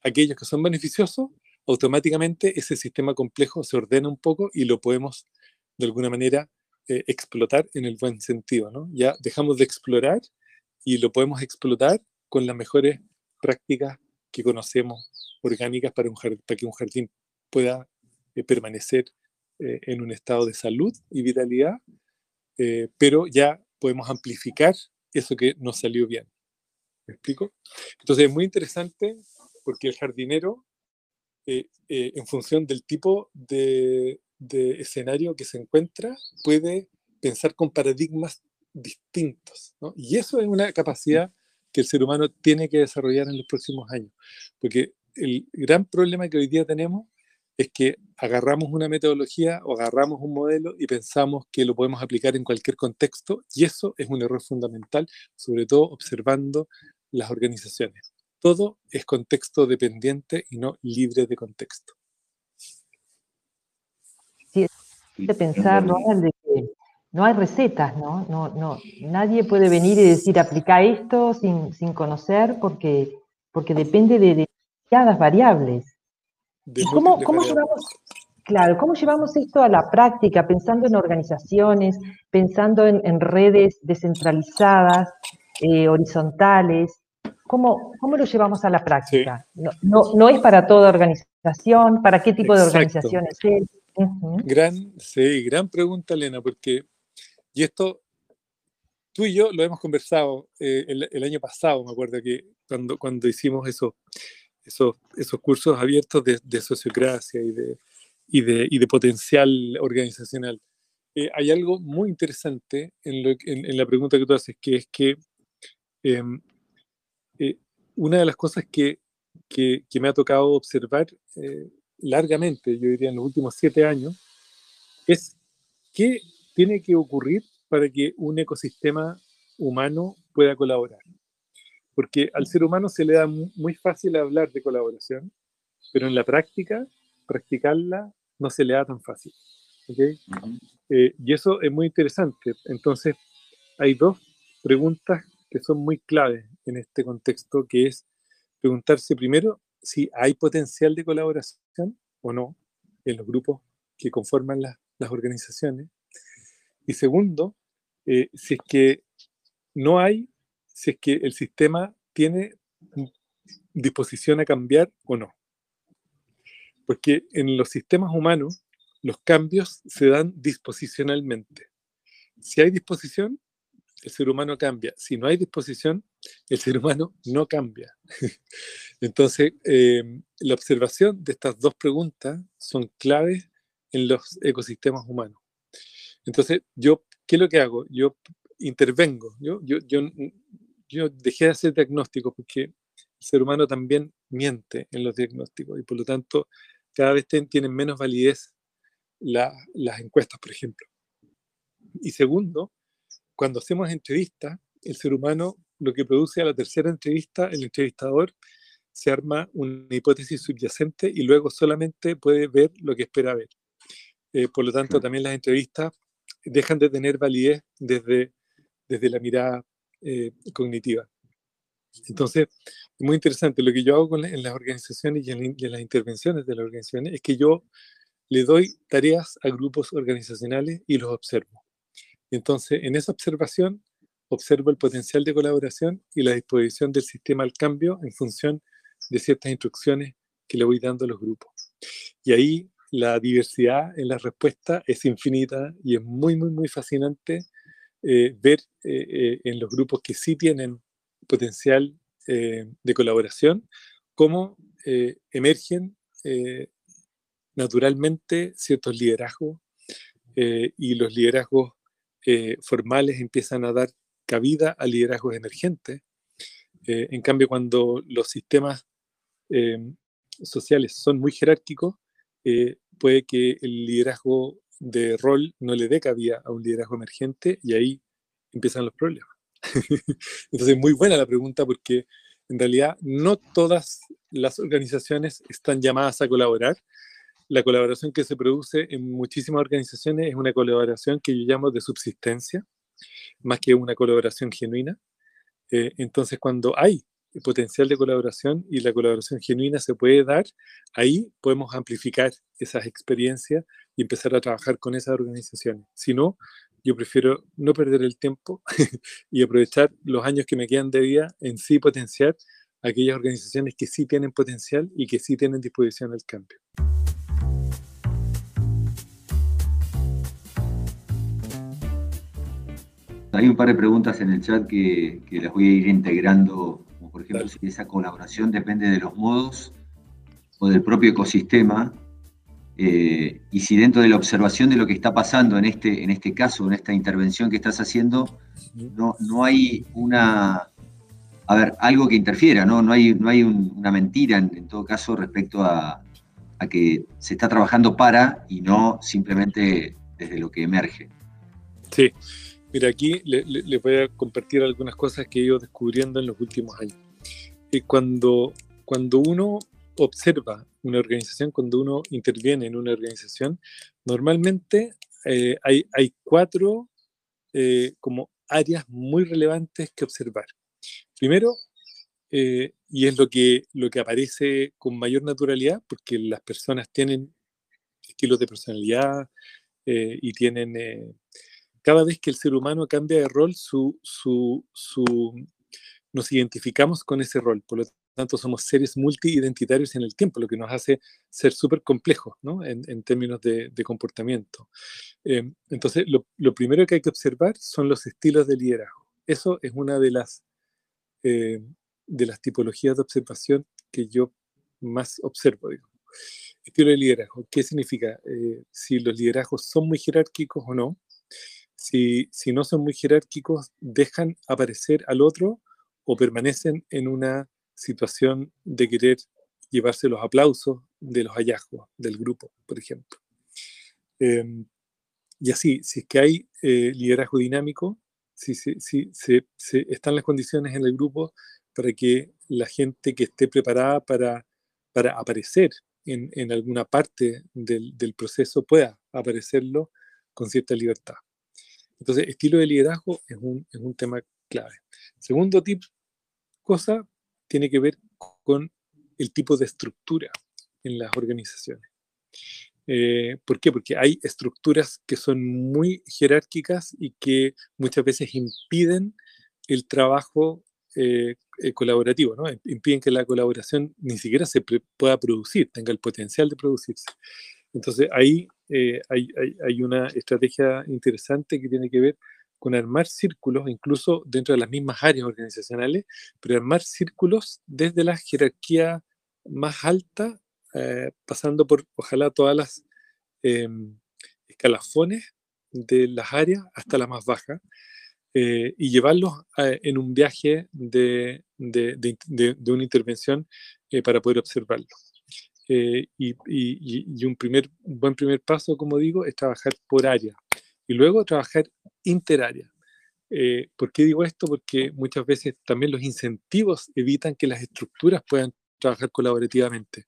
aquellos que son beneficiosos, automáticamente ese sistema complejo se ordena un poco y lo podemos de alguna manera eh, explotar en el buen sentido. ¿no? Ya dejamos de explorar y lo podemos explotar con las mejores prácticas que conocemos orgánicas para, un para que un jardín pueda eh, permanecer eh, en un estado de salud y vitalidad, eh, pero ya podemos amplificar eso que nos salió bien. ¿Me explico? Entonces es muy interesante porque el jardinero eh, en función del tipo de, escenario que se encuentra, puede pensar con paradigmas distintos. Y eso es una capacidad que el ser humano tiene que desarrollar en los próximos años. Porque el gran problema que hoy día tenemos es que agarramos una metodología o agarramos un modelo y pensamos que lo podemos aplicar en cualquier contexto y eso es un error fundamental, sobre todo observando las organizaciones todo es contexto dependiente y no libre de contexto. Sí, es de pensar, ¿no? De que no hay recetas, ¿no? No, no, nadie puede venir y decir aplica esto sin, sin conocer porque, porque depende de demasiadas variables. De cómo, cómo llevamos, claro, ¿cómo llevamos esto a la práctica, pensando en organizaciones, pensando en, en redes descentralizadas, eh, horizontales? ¿Cómo, ¿Cómo, lo llevamos a la práctica? No, no, no, es para toda organización, ¿para qué tipo Exacto. de organización es? Uh -huh. Gran, sí, gran pregunta, Elena, porque, y esto, tú y yo lo hemos conversado eh, el, el, año pasado, me acuerdo que cuando, cuando hicimos eso, esos, esos cursos abiertos de, de sociocracia y de, y, de, y de potencial organizacional. Eh, hay algo muy interesante en, lo, en, en, la pregunta que tú haces, que es que eh, eh, una de las cosas que, que, que, me ha tocado observar eh, largamente, yo diría en los últimos siete años, es qué tiene que ocurrir para que un ecosistema humano pueda colaborar. Porque al ser humano se le da muy fácil hablar de colaboración, pero en la práctica, practicarla no se le da tan fácil. Eh, y eso es muy interesante. Entonces, hay dos preguntas que son muy claves en este contexto, que es preguntarse primero si hay potencial de colaboración o no en los grupos que conforman las, organizaciones. Y segundo, eh, si es que no hay, si es que el sistema tiene disposición a cambiar o no. Porque en los sistemas humanos los cambios se dan disposicionalmente. Si hay disposición, el ser humano cambia. Si no hay disposición, el ser humano no cambia. Entonces, eh, la observación de estas dos preguntas son claves en los ecosistemas humanos. Entonces, yo, ¿qué es lo que hago? Yo intervengo. Yo, yo, yo, yo dejé de hacer diagnóstico porque el ser humano también miente en los diagnósticos y por lo tanto cada vez tienen menos validez las encuestas, por ejemplo. Y segundo, cuando hacemos entrevistas, el ser humano lo que produce a la tercera entrevista, el entrevistador se arma una hipótesis subyacente y luego solamente puede ver lo que espera ver. Eh, por lo tanto, también las entrevistas dejan de tener validez desde, desde la mirada eh, cognitiva. Entonces, es muy interesante. Lo que yo hago en las organizaciones y en, las intervenciones de las organizaciones es que yo le doy tareas a grupos organizacionales y los observo. Entonces, en esa observación, observo el potencial de colaboración y la disposición del sistema al cambio en función de ciertas instrucciones que le voy dando a los grupos. Y ahí la diversidad en la respuesta es infinita y es muy, muy, muy fascinante eh, ver eh, eh, en los grupos que sí tienen potencial de colaboración cómo emergen naturalmente ciertos liderazgos y los liderazgos formales empiezan a dar cabida a liderazgos emergentes. en cambio, cuando los sistemas sociales son muy jerárquicos, puede que el liderazgo de rol no le dé cabida a un liderazgo emergente y ahí empiezan los problemas. Entonces, muy buena la pregunta porque en realidad no todas las organizaciones están llamadas a colaborar. La colaboración que se produce en muchísimas organizaciones es una colaboración que yo llamo de subsistencia, más que una colaboración genuina. Eh, entonces, cuando hay potencial de colaboración y la colaboración genuina se puede dar, ahí podemos amplificar esas experiencias y empezar a trabajar con esas organizaciones. Si no, yo prefiero no perder el tiempo y aprovechar los años que me quedan de vida en sí potenciar aquellas organizaciones que sí tienen potencial y que sí tienen disposición al cambio. Hay un par de preguntas en el chat que, que las voy a ir integrando por ejemplo, si esa colaboración depende de los modos o del propio ecosistema, eh, y si dentro de la observación de lo que está pasando en este, en este caso, en esta intervención que estás haciendo, no, no hay una, a ver, algo que interfiera, no, no hay, no hay una mentira en, todo caso respecto a, que se está trabajando para y no simplemente desde lo que emerge. Sí, mira, aquí les voy a compartir algunas cosas que he ido descubriendo en los últimos años cuando, cuando uno observa una organización, cuando uno interviene en una organización, normalmente eh, hay, hay, cuatro eh, como áreas muy relevantes que observar. Primero, eh, y es lo que, lo que aparece con mayor naturalidad, porque las personas tienen estilos de personalidad y tienen, cada vez que el ser humano cambia de rol, su, su, su nos identificamos con ese rol. Por lo tanto, somos seres multiidentitarios en el tiempo, lo que nos hace ser súper complejos ¿no? en, en, términos de, de comportamiento. Eh, entonces, lo, lo, primero que hay que observar son los estilos de liderazgo. Eso es una de las, eh, de las tipologías de observación que yo más observo. Digo. Estilo de liderazgo, ¿qué significa? Eh, si los liderazgos son muy jerárquicos o no. Si, no son muy jerárquicos, dejan aparecer al otro o permanecen en una situación de querer llevarse los aplausos de los hallazgos del grupo, por ejemplo. Em, y así, si es que hay eh, liderazgo dinámico, si, están las condiciones en el grupo para que la gente que esté preparada para, aparecer en, alguna parte del, proceso pueda aparecerlo con cierta libertad. Entonces, estilo de liderazgo es un, es un tema clave. Segundo tip, cosa, tiene que ver con el tipo de estructura en las organizaciones. Eh, ¿Por qué? Porque hay estructuras que son muy jerárquicas y que muchas veces impiden el trabajo eh, eh, colaborativo, ¿no? impiden que la colaboración ni siquiera se pueda producir, tenga el potencial de producirse. Entonces ahí hay, hay, una estrategia interesante que tiene que ver con armar círculos, incluso dentro de las mismas áreas organizacionales, pero armar círculos desde la jerarquía más alta eh, pasando por, ojalá, todas las em, escalafones de las áreas hasta la más baja, eh, y llevarlos en un viaje de, una intervención eh, para poder observarlo. Y, y, un, primer, un buen primer paso, como digo, es trabajar por área y luego trabajar interárea. ¿Por qué digo esto? Porque muchas veces también los incentivos evitan que las estructuras puedan trabajar colaborativamente.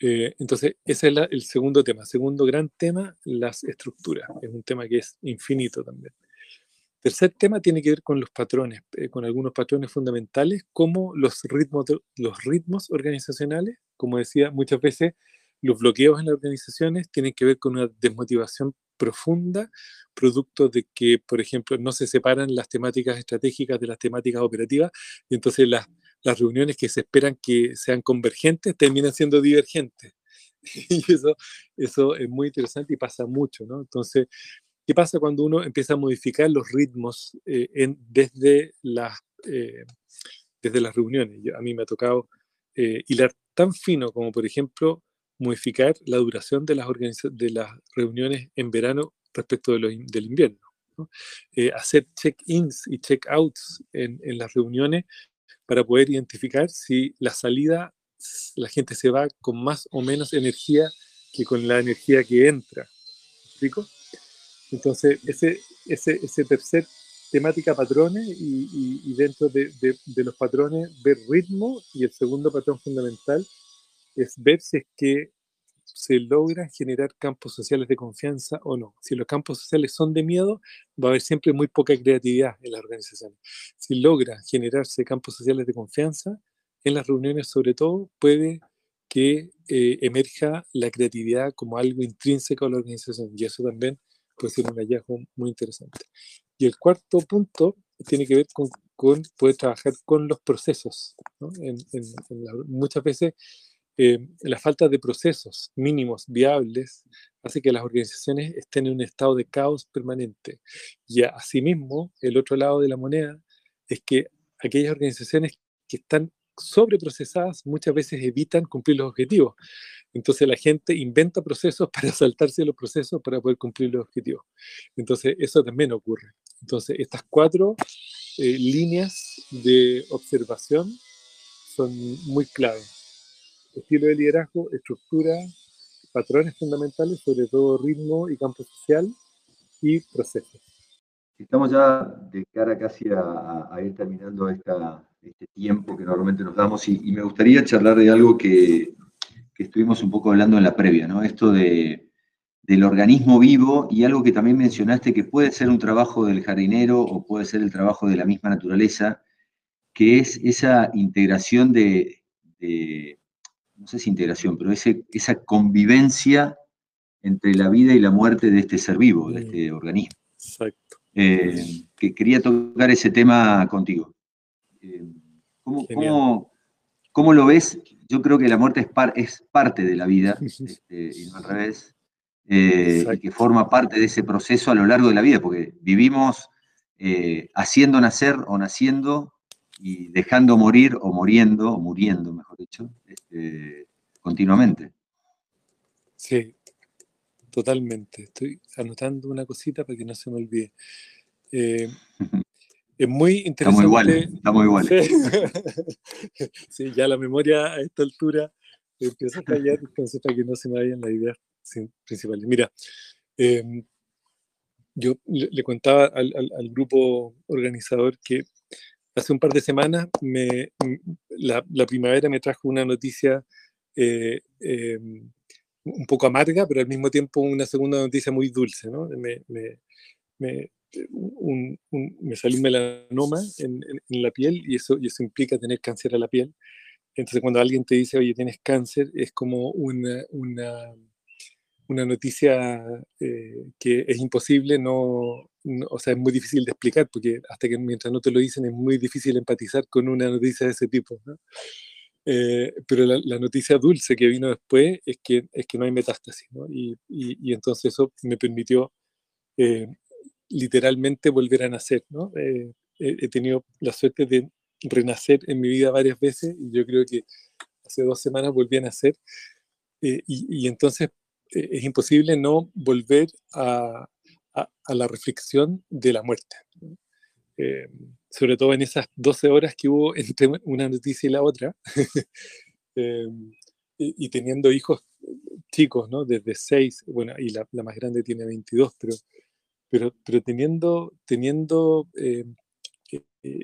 Eh, entonces, ese es el segundo tema. Segundo gran tema, las estructuras. Es un tema que es infinito también. Tercer tema tiene que ver con los patrones, eh, con algunos patrones fundamentales, como los ritmos, los ritmos organizacionales. Como decía, muchas veces los bloqueos en las organizaciones tienen que ver con una desmotivación profunda, producto de que, por ejemplo, no se separan las temáticas estratégicas de las temáticas operativas, y entonces las reuniones que se esperan que sean convergentes terminan siendo divergentes. Y eso, eso es muy interesante y pasa mucho, ¿no? Entonces, ¿qué pasa cuando uno empieza a modificar los ritmos eh, desde, las, eh, desde las reuniones? a mí me ha tocado eh, hilar tan fino como, por ejemplo, modificar la duración de las, de las reuniones en verano respecto de del invierno. hacer check-ins y check-outs en, en, las reuniones para poder identificar si la salida, la gente se va con más o menos energía que con la energía que entra. ¿Explico? Entonces, ese, ese, ese tercer temática patrones y, y, dentro de, de, los patrones ver ritmo y el segundo patrón fundamental es ver si es que se logran generar campos sociales de confianza o no. Si los campos sociales son de miedo, va a haber siempre muy poca creatividad en las organizaciones. Si logra generarse campos sociales de confianza, en las reuniones sobre todo puede que eh, emerja la creatividad como algo intrínseco a la organización y eso también puede ser un hallazgo muy interesante. Y el cuarto punto tiene que ver con, con poder trabajar con los procesos. ¿no? En, en, muchas veces eh, la falta de procesos mínimos viables hace que las organizaciones estén en un estado de caos permanente. Y asimismo, el otro lado de la moneda es que aquellas organizaciones que están sobreprocesadas muchas veces evitan cumplir los objetivos. Entonces la gente inventa procesos para saltarse los procesos para poder cumplir los objetivos. Entonces eso también ocurre. Entonces estas cuatro eh, líneas de observación son muy claves estilo de liderazgo, estructura, patrones fundamentales, sobre todo ritmo y campo social y procesos. Estamos ya de cara casi a, ir terminando este tiempo que normalmente nos damos y, me gustaría charlar de algo que, que, estuvimos un poco hablando en la previa, ¿no? Esto de, del organismo vivo y algo que también mencionaste que puede ser un trabajo del jardinero o puede ser el trabajo de la misma naturaleza, que es esa integración de, de no sé si integración, pero ese, esa convivencia entre la vida y la muerte de este ser vivo, de este organismo. Exacto. Eh, que quería tocar ese tema contigo. Eh, ¿cómo, lo ves? Yo creo que la muerte es, es parte de la vida, este, y no al revés, eh, y que forma parte de ese proceso a lo largo de la vida, porque vivimos haciendo nacer o naciendo y dejando morir o muriendo, o muriendo, mejor dicho, este, continuamente. Sí, totalmente. Estoy anotando una cosita para que no se me olvide. Eh, es muy interesante. Estamos iguales, Sí. ya la memoria a esta altura empieza a fallar, entonces para que no se me vayan las ideas principales. Mira, em, yo le, contaba al, al, grupo organizador que hace un par de semanas me, la, primavera me trajo una noticia eh, em, un poco amarga, pero al mismo tiempo una segunda noticia muy dulce. ¿no? Me, me, me, un, me salió un melanoma en, en, la piel y eso, y eso implica tener cáncer a la piel. Entonces cuando alguien te dice, oye, tienes cáncer, es como una, una, una noticia eh, que es imposible, no, o sea, es muy difícil de explicar, porque hasta que mientras no te lo dicen es muy difícil empatizar con una noticia de ese tipo. Eh, pero la, noticia dulce que vino después es que, es que no hay metástasis, ¿no? y, y, entonces eso me permitió eh, literalmente volver a nacer. ¿no? he tenido la suerte de renacer en mi vida varias veces y yo creo que hace dos semanas volví a nacer. y, y entonces eh, es imposible no volver a, a, la reflexión de la muerte. Eh, sobre todo en esas 12 horas que hubo entre una noticia y la otra, eh, y, teniendo hijos chicos, ¿no? Desde 6, bueno, y la, la, más grande tiene 22, pero, pero, pero teniendo, teniendo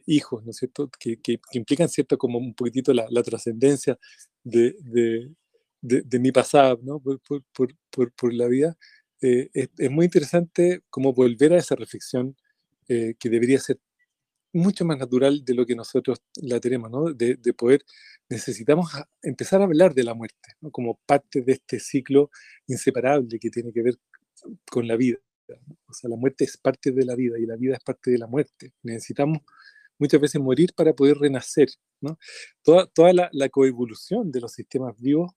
hijos, ¿no es cierto?, que, que, implican, ¿cierto?, como un poquitito la, la trascendencia de, de, mi pasado, ¿no? por, por, por, por, la vida, eh, es, muy interesante como volver a esa reflexión eh, que debería ser mucho más natural de lo que nosotros la tenemos, ¿no? de, de poder, necesitamos empezar a hablar de la muerte ¿no? como parte de este ciclo inseparable que tiene que ver con la vida. O sea, la muerte es parte de la vida y la vida es parte de la muerte. Necesitamos muchas veces morir para poder renacer. ¿no? Toda, toda la, la coevolución de los sistemas vivos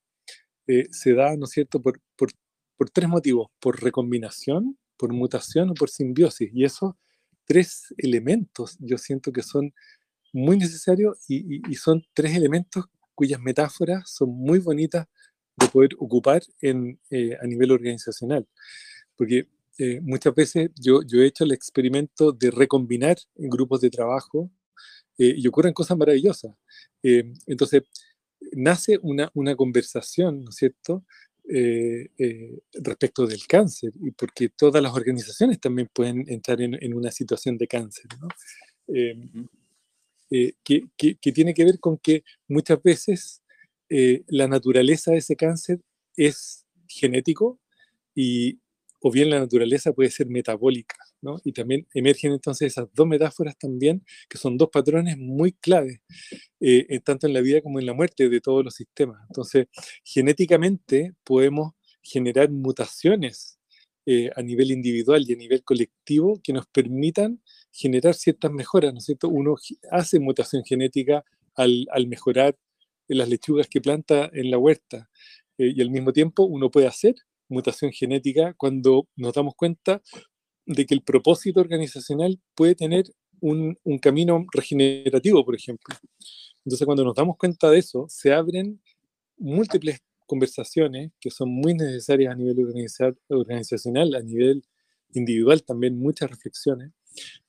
eh, se da, ¿no es cierto?, por, por, por, tres motivos, por recombinación, por mutación o por simbiosis. Y esos tres elementos yo siento que son muy necesarios y, y, son tres elementos cuyas metáforas son muy bonitas de poder ocupar en, eh, a nivel organizacional. Porque eh, muchas veces yo, yo he hecho el experimento de recombinar en grupos de trabajo y ocurren cosas maravillosas. entonces, nace una, una conversación, ¿no es cierto?, eh, eh, respecto del cáncer, y porque todas las organizaciones también pueden entrar en, en una situación de cáncer, ¿no? Eh, que, que, que, tiene que ver con que muchas veces la naturaleza de ese cáncer es genético y, o bien la naturaleza puede ser metabólica, ¿no? Y también emergen entonces esas dos metáforas también, que son dos patrones muy claves, eh, tanto en la vida como en la muerte de todos los sistemas. Entonces, genéticamente podemos generar mutaciones eh, a nivel individual y a nivel colectivo que nos permitan generar ciertas mejoras, ¿no es? Uno hace mutación genética al, al mejorar las lechugas que planta en la huerta, eh, y al mismo tiempo uno puede hacer mutación genética cuando nos damos cuenta de que el propósito organizacional puede tener un, un, camino regenerativo, por ejemplo. Entonces, cuando nos damos cuenta de eso, se abren múltiples conversaciones que son muy necesarias a nivel organizacional, a nivel individual también, muchas reflexiones.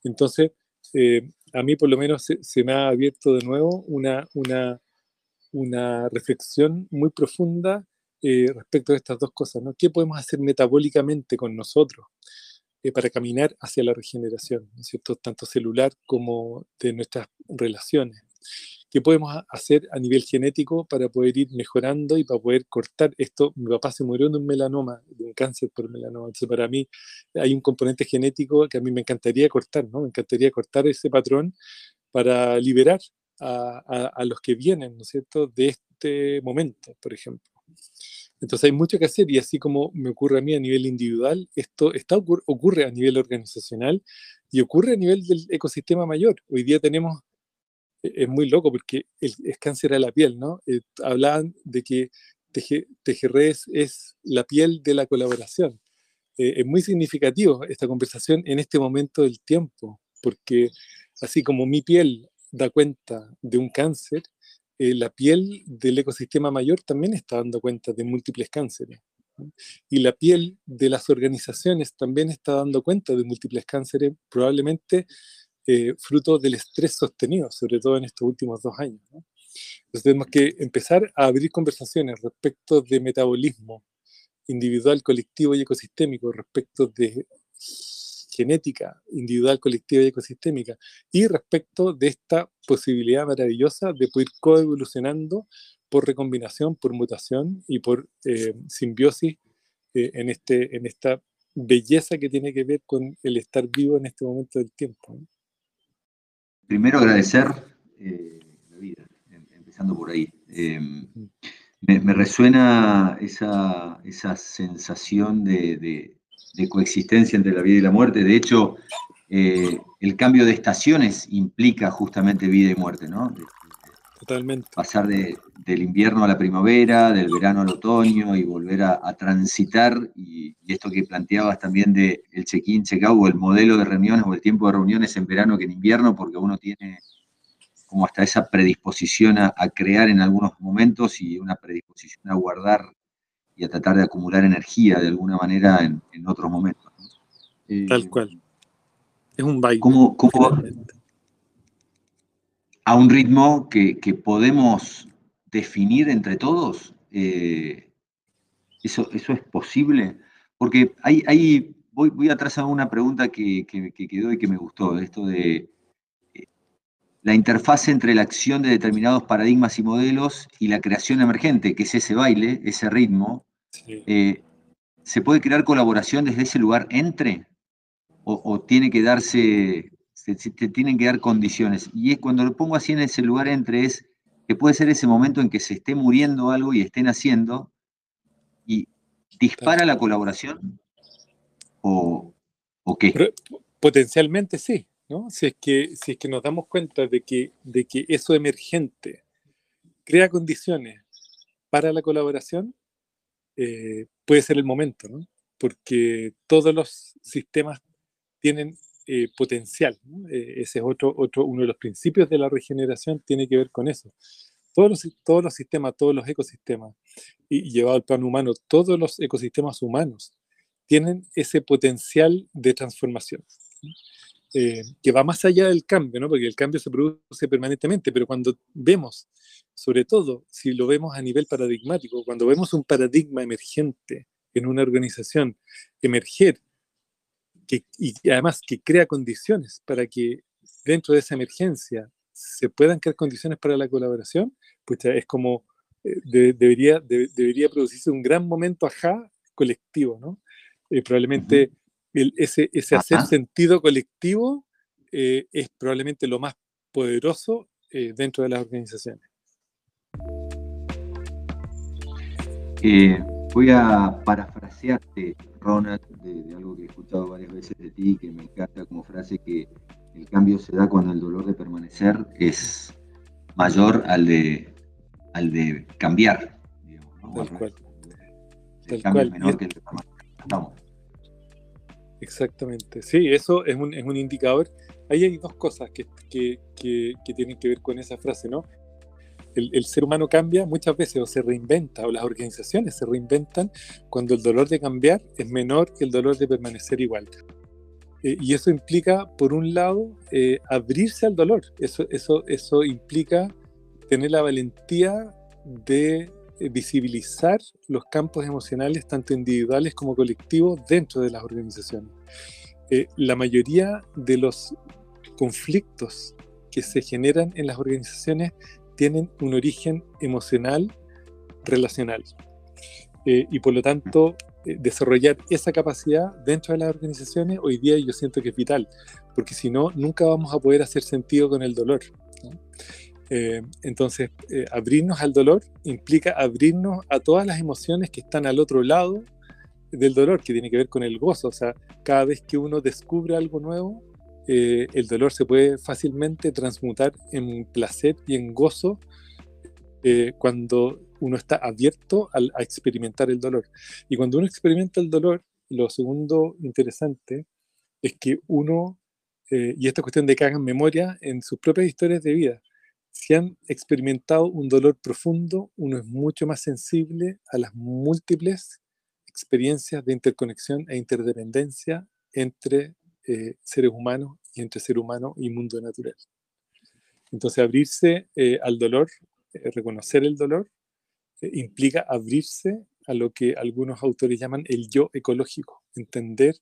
Entonces, eh, a mí por lo menos se, se, me ha abierto de nuevo una, una, una reflexión muy profunda eh, respecto a estas dos cosas, ¿no? ¿Qué podemos hacer metabólicamente con nosotros eh, para caminar hacia la regeneración, ¿no es cierto? Tanto celular como de nuestras relaciones. ¿Qué podemos hacer a nivel genético para poder ir mejorando y para poder cortar esto? Mi papá se murió de un melanoma, de un cáncer por melanoma. Entonces, para mí hay un componente genético que a mí me encantaría cortar, ¿no? Me encantaría cortar ese patrón para liberar a, a, a los que vienen, ¿no es cierto?, de este momento, por ejemplo. Entonces hay mucho que hacer y así como me ocurre a mí a nivel individual, esto está, ocurre a nivel organizacional y ocurre a nivel del ecosistema mayor. Hoy día tenemos, e-, es muy loco porque el, es cáncer a la piel, ¿no? Eh, hablaban de que Tejerredes es la piel de la colaboración. Eh, es muy significativo esta conversación en este momento del tiempo, porque así como mi piel da cuenta de un cáncer, eh, la piel del ecosistema mayor también está dando cuenta de múltiples cánceres. Y la piel de las organizaciones también está dando cuenta de múltiples cánceres, probablemente eh, fruto del estrés sostenido, sobre todo en estos últimos dos años. Entonces tenemos que empezar a abrir conversaciones respecto de metabolismo individual, colectivo y ecosistémico, respecto de genética individual, colectiva y ecosistémica, y respecto de esta posibilidad maravillosa de poder coevolucionando por recombinación, por mutación y por eh, simbiosis eh, en, este, en esta belleza que tiene que ver con el estar vivo en este momento del tiempo. Primero agradecer eh, la vida, em, empezando por ahí. Em, me, resuena esa, esa sensación de, coexistencia entre la vida y la muerte. De hecho, el cambio de estaciones implica justamente vida y muerte, ¿no? Totalmente. Pasar de, del invierno a la primavera, del verano al otoño y volver a, transitar. Y, esto que planteabas también de el check-in, check-out, o el modelo de reuniones o el tiempo de reuniones en verano que en invierno, porque uno tiene como hasta esa predisposición a, crear en algunos momentos y una predisposición a guardar y a tratar de acumular energía de alguna manera en, otros momentos. Tal eh, cual. Es un baile. ¿Cómo, cómo, a un ritmo que, podemos definir entre todos? Eh, eso, ¿Eso es posible? Porque hay, voy, voy atrás a una pregunta que, quedó y que me gustó, esto de la interfase entre la acción de determinados paradigmas y modelos y la creación emergente, que es ese baile, ese ritmo. Eh, ¿Se puede crear colaboración desde ese lugar entre? o tiene que darse te, tienen que dar condiciones. Y es cuando lo pongo así en ese lugar entre, es que puede ser ese momento en que se esté muriendo algo y estén haciendo, y dispara la colaboración, o, qué. potencialmente sí, ¿no? Si es, que, si es que nos damos cuenta de que, de que eso emergente crea condiciones para la colaboración, eh, puede ser el momento, ¿no? Porque todos los sistemas tienen eh, potencial. Eh, ese es otro, otro, uno de los principios de la regeneración, tiene que ver con eso. Todos los, todos los sistemas, todos los ecosistemas, y, llevado al plano humano, todos los ecosistemas humanos tienen ese potencial de transformación. Eh, que va más allá del cambio, ¿no? porque el cambio se produce permanentemente, pero cuando vemos, sobre todo si lo vemos a nivel paradigmático, cuando vemos un paradigma emergente en una organización emerger y además que crea condiciones para que dentro de esa emergencia se puedan crear condiciones para la colaboración, pues es como eh, debería, debería producirse un gran momento ajá colectivo, ¿no? Eh, probablemente ese, ese hacer sentido colectivo eh, es probablemente lo más poderoso dentro de las organizaciones. voy a parafrasearte Ronald, de, algo que he escuchado varias veces de ti, que me encanta como frase que el cambio se da cuando el dolor de permanecer es mayor al de, al de cambiar. Tal cual. El cambio es menor que el de permanecer. Exactamente. Sí, eso es un, es un indicador. Ahí hay dos cosas que, que, que tienen que ver con esa frase, ¿no? el, ser humano cambia muchas veces o se reinventa, o las organizaciones se reinventan cuando el dolor de cambiar es menor que el dolor de permanecer igual. Eh, y eso implica, por un lado, eh, abrirse al dolor. Eso, eso, eso implica tener la valentía de visibilizar los campos emocionales, tanto individuales como colectivos, dentro de las organizaciones. la mayoría de los conflictos que se generan en las organizaciones tienen un origen emocional relacional. Eh, y por lo tanto, eh, desarrollar esa capacidad dentro de las organizaciones hoy día yo siento que es vital, porque si no, nunca vamos a poder hacer sentido con el dolor. Eh, entonces, abrirnos al dolor implica abrirnos a todas las emociones que están al otro lado del dolor, que tiene que ver con el gozo. O sea, cada vez que uno descubre algo nuevo, eh, el dolor se puede fácilmente transmutar en placer y en gozo eh, cuando uno está abierto a, experimentar el dolor. Y cuando uno experimenta el dolor, lo segundo interesante es que uno, eh, y esta cuestión de que hagan memoria en sus propias historias de vida, si han experimentado un dolor profundo, uno es mucho más sensible a las múltiples experiencias de interconexión e interdependencia entre eh, seres humanos y entre ser humano y mundo natural. Entonces, abrirse eh, al dolor, eh, reconocer el dolor, implica abrirse a lo que algunos autores llaman el yo ecológico, entender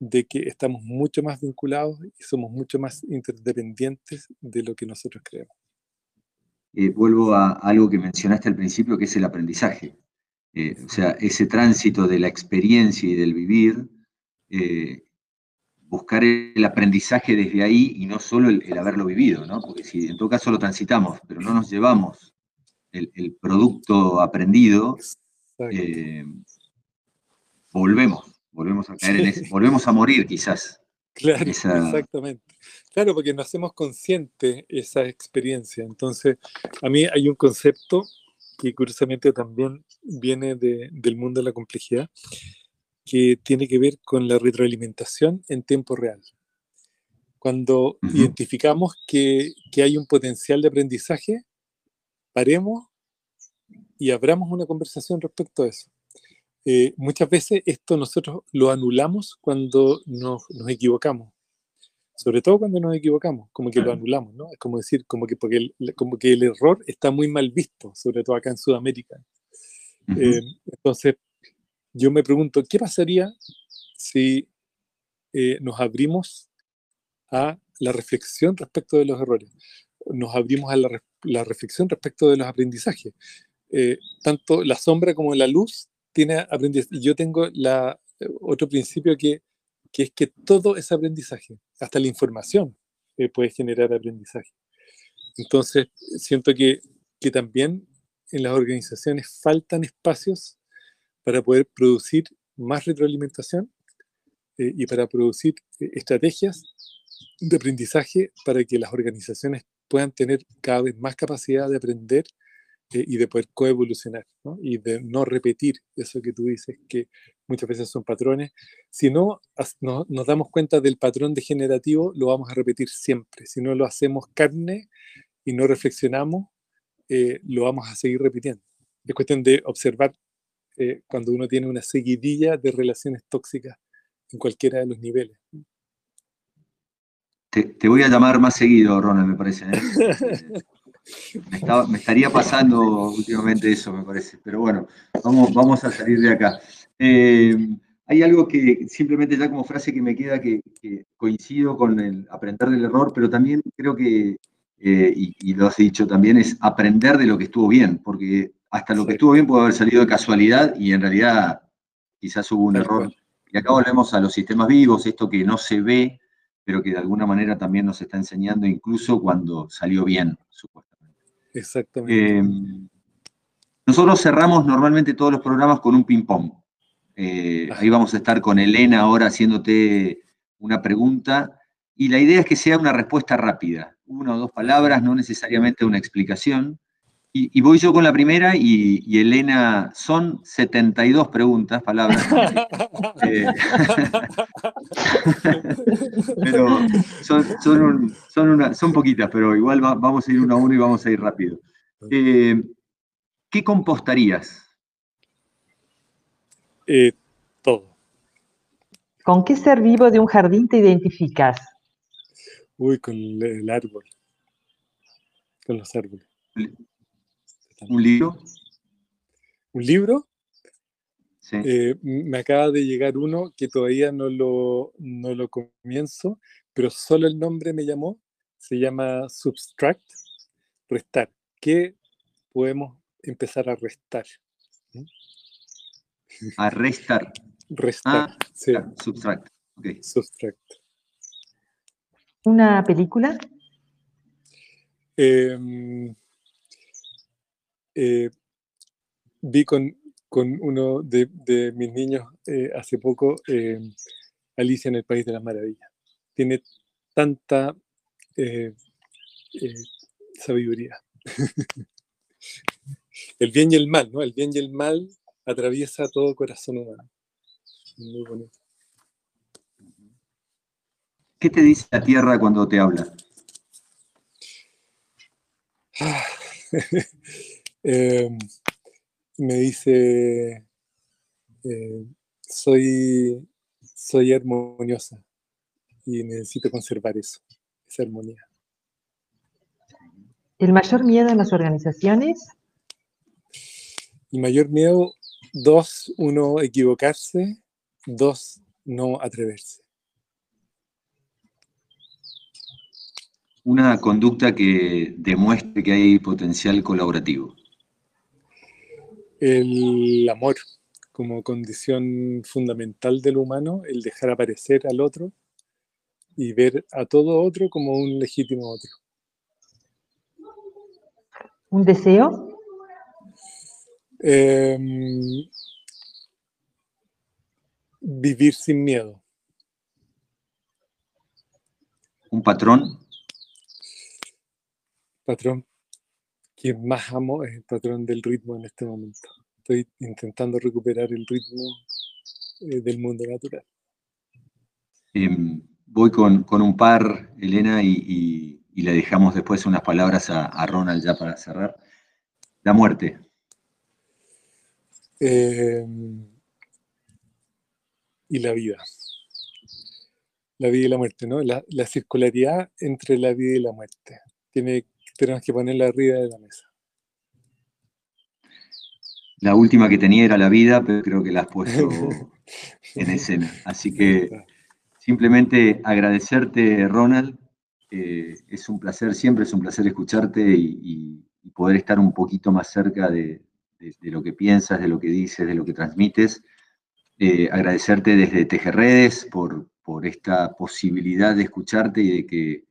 de que estamos mucho más vinculados y somos mucho más interdependientes de lo que nosotros creemos. Eh, vuelvo a algo que mencionaste al principio, que es el aprendizaje. Eh, o sea, ese tránsito de la experiencia y del vivir, eh, buscar el aprendizaje desde ahí y no solo el, haberlo vivido, ¿no? Porque si en todo caso lo transitamos, pero no nos llevamos el, producto aprendido, volvemos, volvemos a caer en ese, volvemos a morir quizás. Claro, exactamente. Claro, porque no hacemos consciente esa experiencia. Entonces, a mí hay un concepto que curiosamente también viene del mundo de la complejidad, que tiene que ver con la retroalimentación en tiempo real. Cuando identificamos que, que hay un potencial de aprendizaje, paremos y abramos una conversación respecto a eso. Eh, muchas veces esto nosotros lo anulamos cuando nos, nos, equivocamos. Sobre todo cuando nos equivocamos, como que lo anulamos, ¿no? Es como decir, como que, porque el, como que el error está muy mal visto, sobre todo acá en Sudamérica. Eh, entonces, yo me pregunto, ¿qué pasaría si eh, nos abrimos a la reflexión respecto de los errores? Nos abrimos a la, la reflexión respecto de los aprendizajes. tanto la sombra como la luz tiene aprendizaje. Yo tengo la, eh, otro principio que, que es que todo es aprendizaje, hasta la información eh, puede generar aprendizaje. Entonces, siento que, que también en las organizaciones faltan espacios para poder producir más retroalimentación eh, y para producir estrategias de aprendizaje para que las organizaciones puedan tener cada vez más capacidad de aprender eh, y de poder coevolucionar, ¿no? y de no repetir eso que tú dices, que muchas veces son patrones. Si no, nos damos cuenta del patrón degenerativo, lo vamos a repetir siempre. Si no lo hacemos carne y no reflexionamos, eh, lo vamos a seguir repitiendo. Es cuestión de observar eh, cuando uno tiene una seguidilla de relaciones tóxicas en cualquiera de los niveles. Te, voy a llamar más seguido, Ronald, me parece. Me, estaría pasando últimamente eso, me parece. Pero bueno, vamos, vamos a salir de acá. Eh, hay algo que simplemente ya como frase que me queda que, coincido con el aprender del error, pero también creo que, eh, y, lo has dicho también, es aprender de lo que estuvo bien, porque hasta lo que estuvo bien puede haber salido de casualidad y en realidad quizás hubo un error. Y acá volvemos a los sistemas vivos, esto que no se ve, pero que de alguna manera también nos está enseñando incluso cuando salió bien, supuestamente. Exactamente. Em, nosotros cerramos normalmente todos los programas con un ping-pong. Eh, ahí vamos a estar con Elena ahora haciéndote una pregunta. Y la idea es que sea una respuesta rápida, una o dos palabras, no necesariamente una explicación. Y, voy yo con la primera y, Elena, son 72 preguntas, palabras. Eh, pero son, son, son, poquitas, pero igual vamos a ir uno a uno y vamos a ir rápido. Eh, ¿Qué compostarías? Eh, todo. ¿Con qué ser vivo de un jardín te identificas? Uy, con el árbol. Con los árboles. ¿Un libro? ¿Un libro? Sí. Eh, me acaba de llegar uno que todavía no lo, no lo comienzo, pero solo el nombre me llamó. Se llama Subtract, restar. ¿Qué podemos empezar a restar? ¿Mm? A restar. Restar, ah, sí. Subtract. Okay. Subtract. ¿Una película? Eh, eh, vi con, uno de, mis niños eh, hace poco eh, Alicia en el País de las Maravillas. Tiene tanta sabiduría. el bien y el mal, ¿no? El bien y el mal atraviesa todo corazón humano. Muy bonito. ¿Qué te dice la tierra cuando te habla? Em, me dice, eh, soy, soy armoniosa y necesito conservar eso, esa armonía. ¿El mayor miedo en las organizaciones? El mayor miedo, dos, uno, equivocarse, dos, no atreverse. Una conducta que demuestre que hay potencial colaborativo. El amor como condición fundamental del humano, el dejar aparecer al otro y ver a todo otro como un legítimo otro. ¿Un deseo? Em, vivir sin miedo. ¿Un patrón? Patrón que más amo es el patrón del ritmo en este momento. Estoy intentando recuperar el ritmo eh, del mundo natural. Em, voy con, un par, Elena, y, le dejamos después unas palabras a, Ronald ya para cerrar. La muerte. Em, y la vida. La vida y la muerte, ¿no? La, circularidad entre la vida y la muerte. Tiene, tenemos que ponerla arriba de la mesa. La última que tenía era la vida, pero creo que la has puesto en escena. Así que simplemente agradecerte, Ronald. es un placer, siempre es un placer escucharte y, poder estar un poquito más cerca de, lo que piensas, de lo que dices, de lo que transmites. Eh, agradecerte desde Tejerredes por, por esta posibilidad de escucharte y de que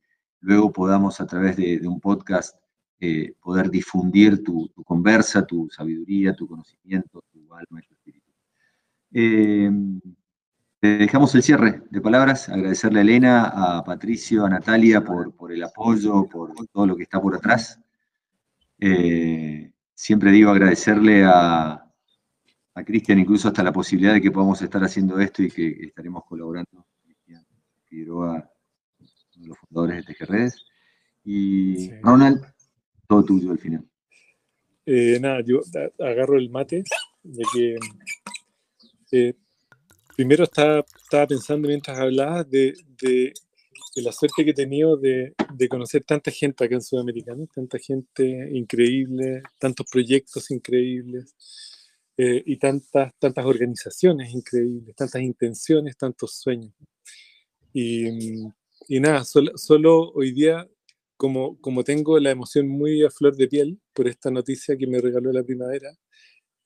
luego podamos a través de, un podcast eh, poder difundir tu, conversa, tu sabiduría, tu conocimiento, tu alma y tu espíritu. Eh, dejamos el cierre de palabras, agradecerle a Elena, a Patricio, a Natalia por, por el apoyo, por todo lo que está por atrás. Eh, siempre digo agradecerle a, a Cristian incluso hasta la posibilidad de que podamos estar haciendo esto y que estaremos colaborando. Figueroa, uno de los fundadores de Tejerredes. Y Ronald, todo tuyo al final. Eh, nada, yo agarro el mate, de que eh, primero estaba, estaba, pensando mientras hablabas de, de, la suerte que he tenido de, de, conocer tanta gente acá en Sudamérica, tanta gente increíble, tantos proyectos increíbles eh, y tantas, tantas organizaciones increíbles, tantas intenciones, tantos sueños. Y, y nada, solo, solo hoy día como, como tengo la emoción muy a flor de piel por esta noticia que me regaló la primavera,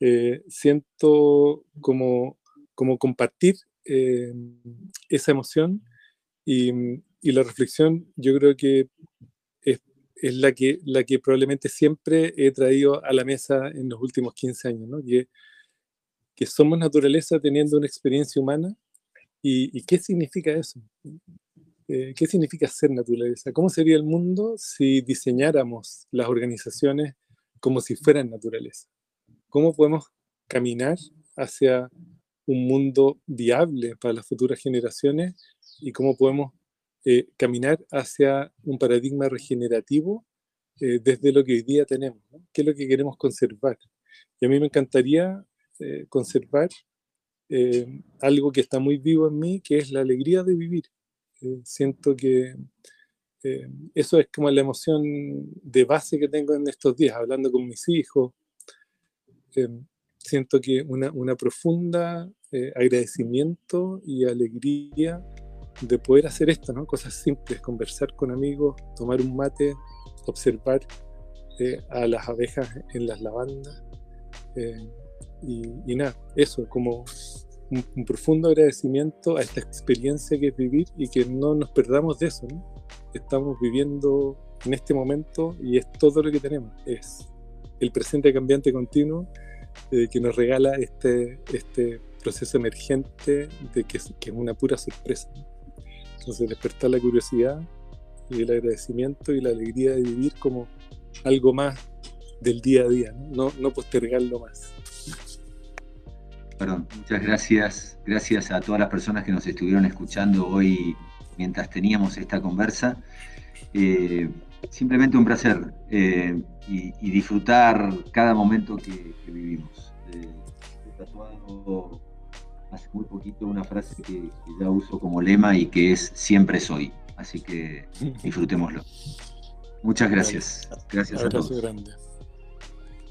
eh, siento como, como compartir eh, esa emoción y, y, la reflexión yo creo que es, es, la, que, la que probablemente siempre he traído a la mesa en los últimos 15 años, que, que somos naturaleza teniendo una experiencia humana y, y qué significa eso. Eh, ¿qué significa ser naturaleza? ¿Cómo sería el mundo si diseñáramos las organizaciones como si fueran naturaleza? ¿Cómo podemos caminar hacia un mundo viable para las futuras generaciones y cómo podemos eh, caminar hacia un paradigma regenerativo eh, desde lo que hoy día tenemos? ¿Qué es lo que queremos conservar? Y a mí me encantaría conservar algo que está muy vivo en mí, que es la alegría de vivir eh, siento que eh, eso es como la emoción de base que tengo en estos días, hablando con mis hijos. Eh, siento que una, una profunda agradecimiento y alegría de poder hacer esto, ¿no? Cosas simples, conversar con amigos, tomar un mate, observar a las abejas en las lavandas. y, y, nada, eso, como un, profundo agradecimiento a esta experiencia que es vivir y que no nos perdamos de eso. Estamos viviendo en este momento y es todo lo que tenemos. Es el presente cambiante continuo eh, que nos regala este, este proceso emergente de que, que es una pura sorpresa. Entonces despertar la curiosidad y el agradecimiento y la alegría de vivir como algo más del día a día, no, no postergarlo más. Perdón, muchas gracias. Gracias a todas las personas que nos estuvieron escuchando hoy mientras teníamos esta conversa. Eh, simplemente un placer eh, y, disfrutar cada momento que, vivimos. Eh, he tatuado hace muy poquito una frase que, ya uso como lema y que es siempre soy. Así que disfrutémoslo. Muchas gracias. Gracias a todos. Grande.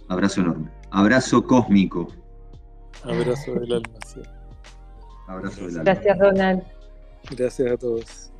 Abrazo enorme. Abrazo cósmico. Abrazo del alma, sí. Abrazo del alma. Gracias, Ronald. Gracias a todos.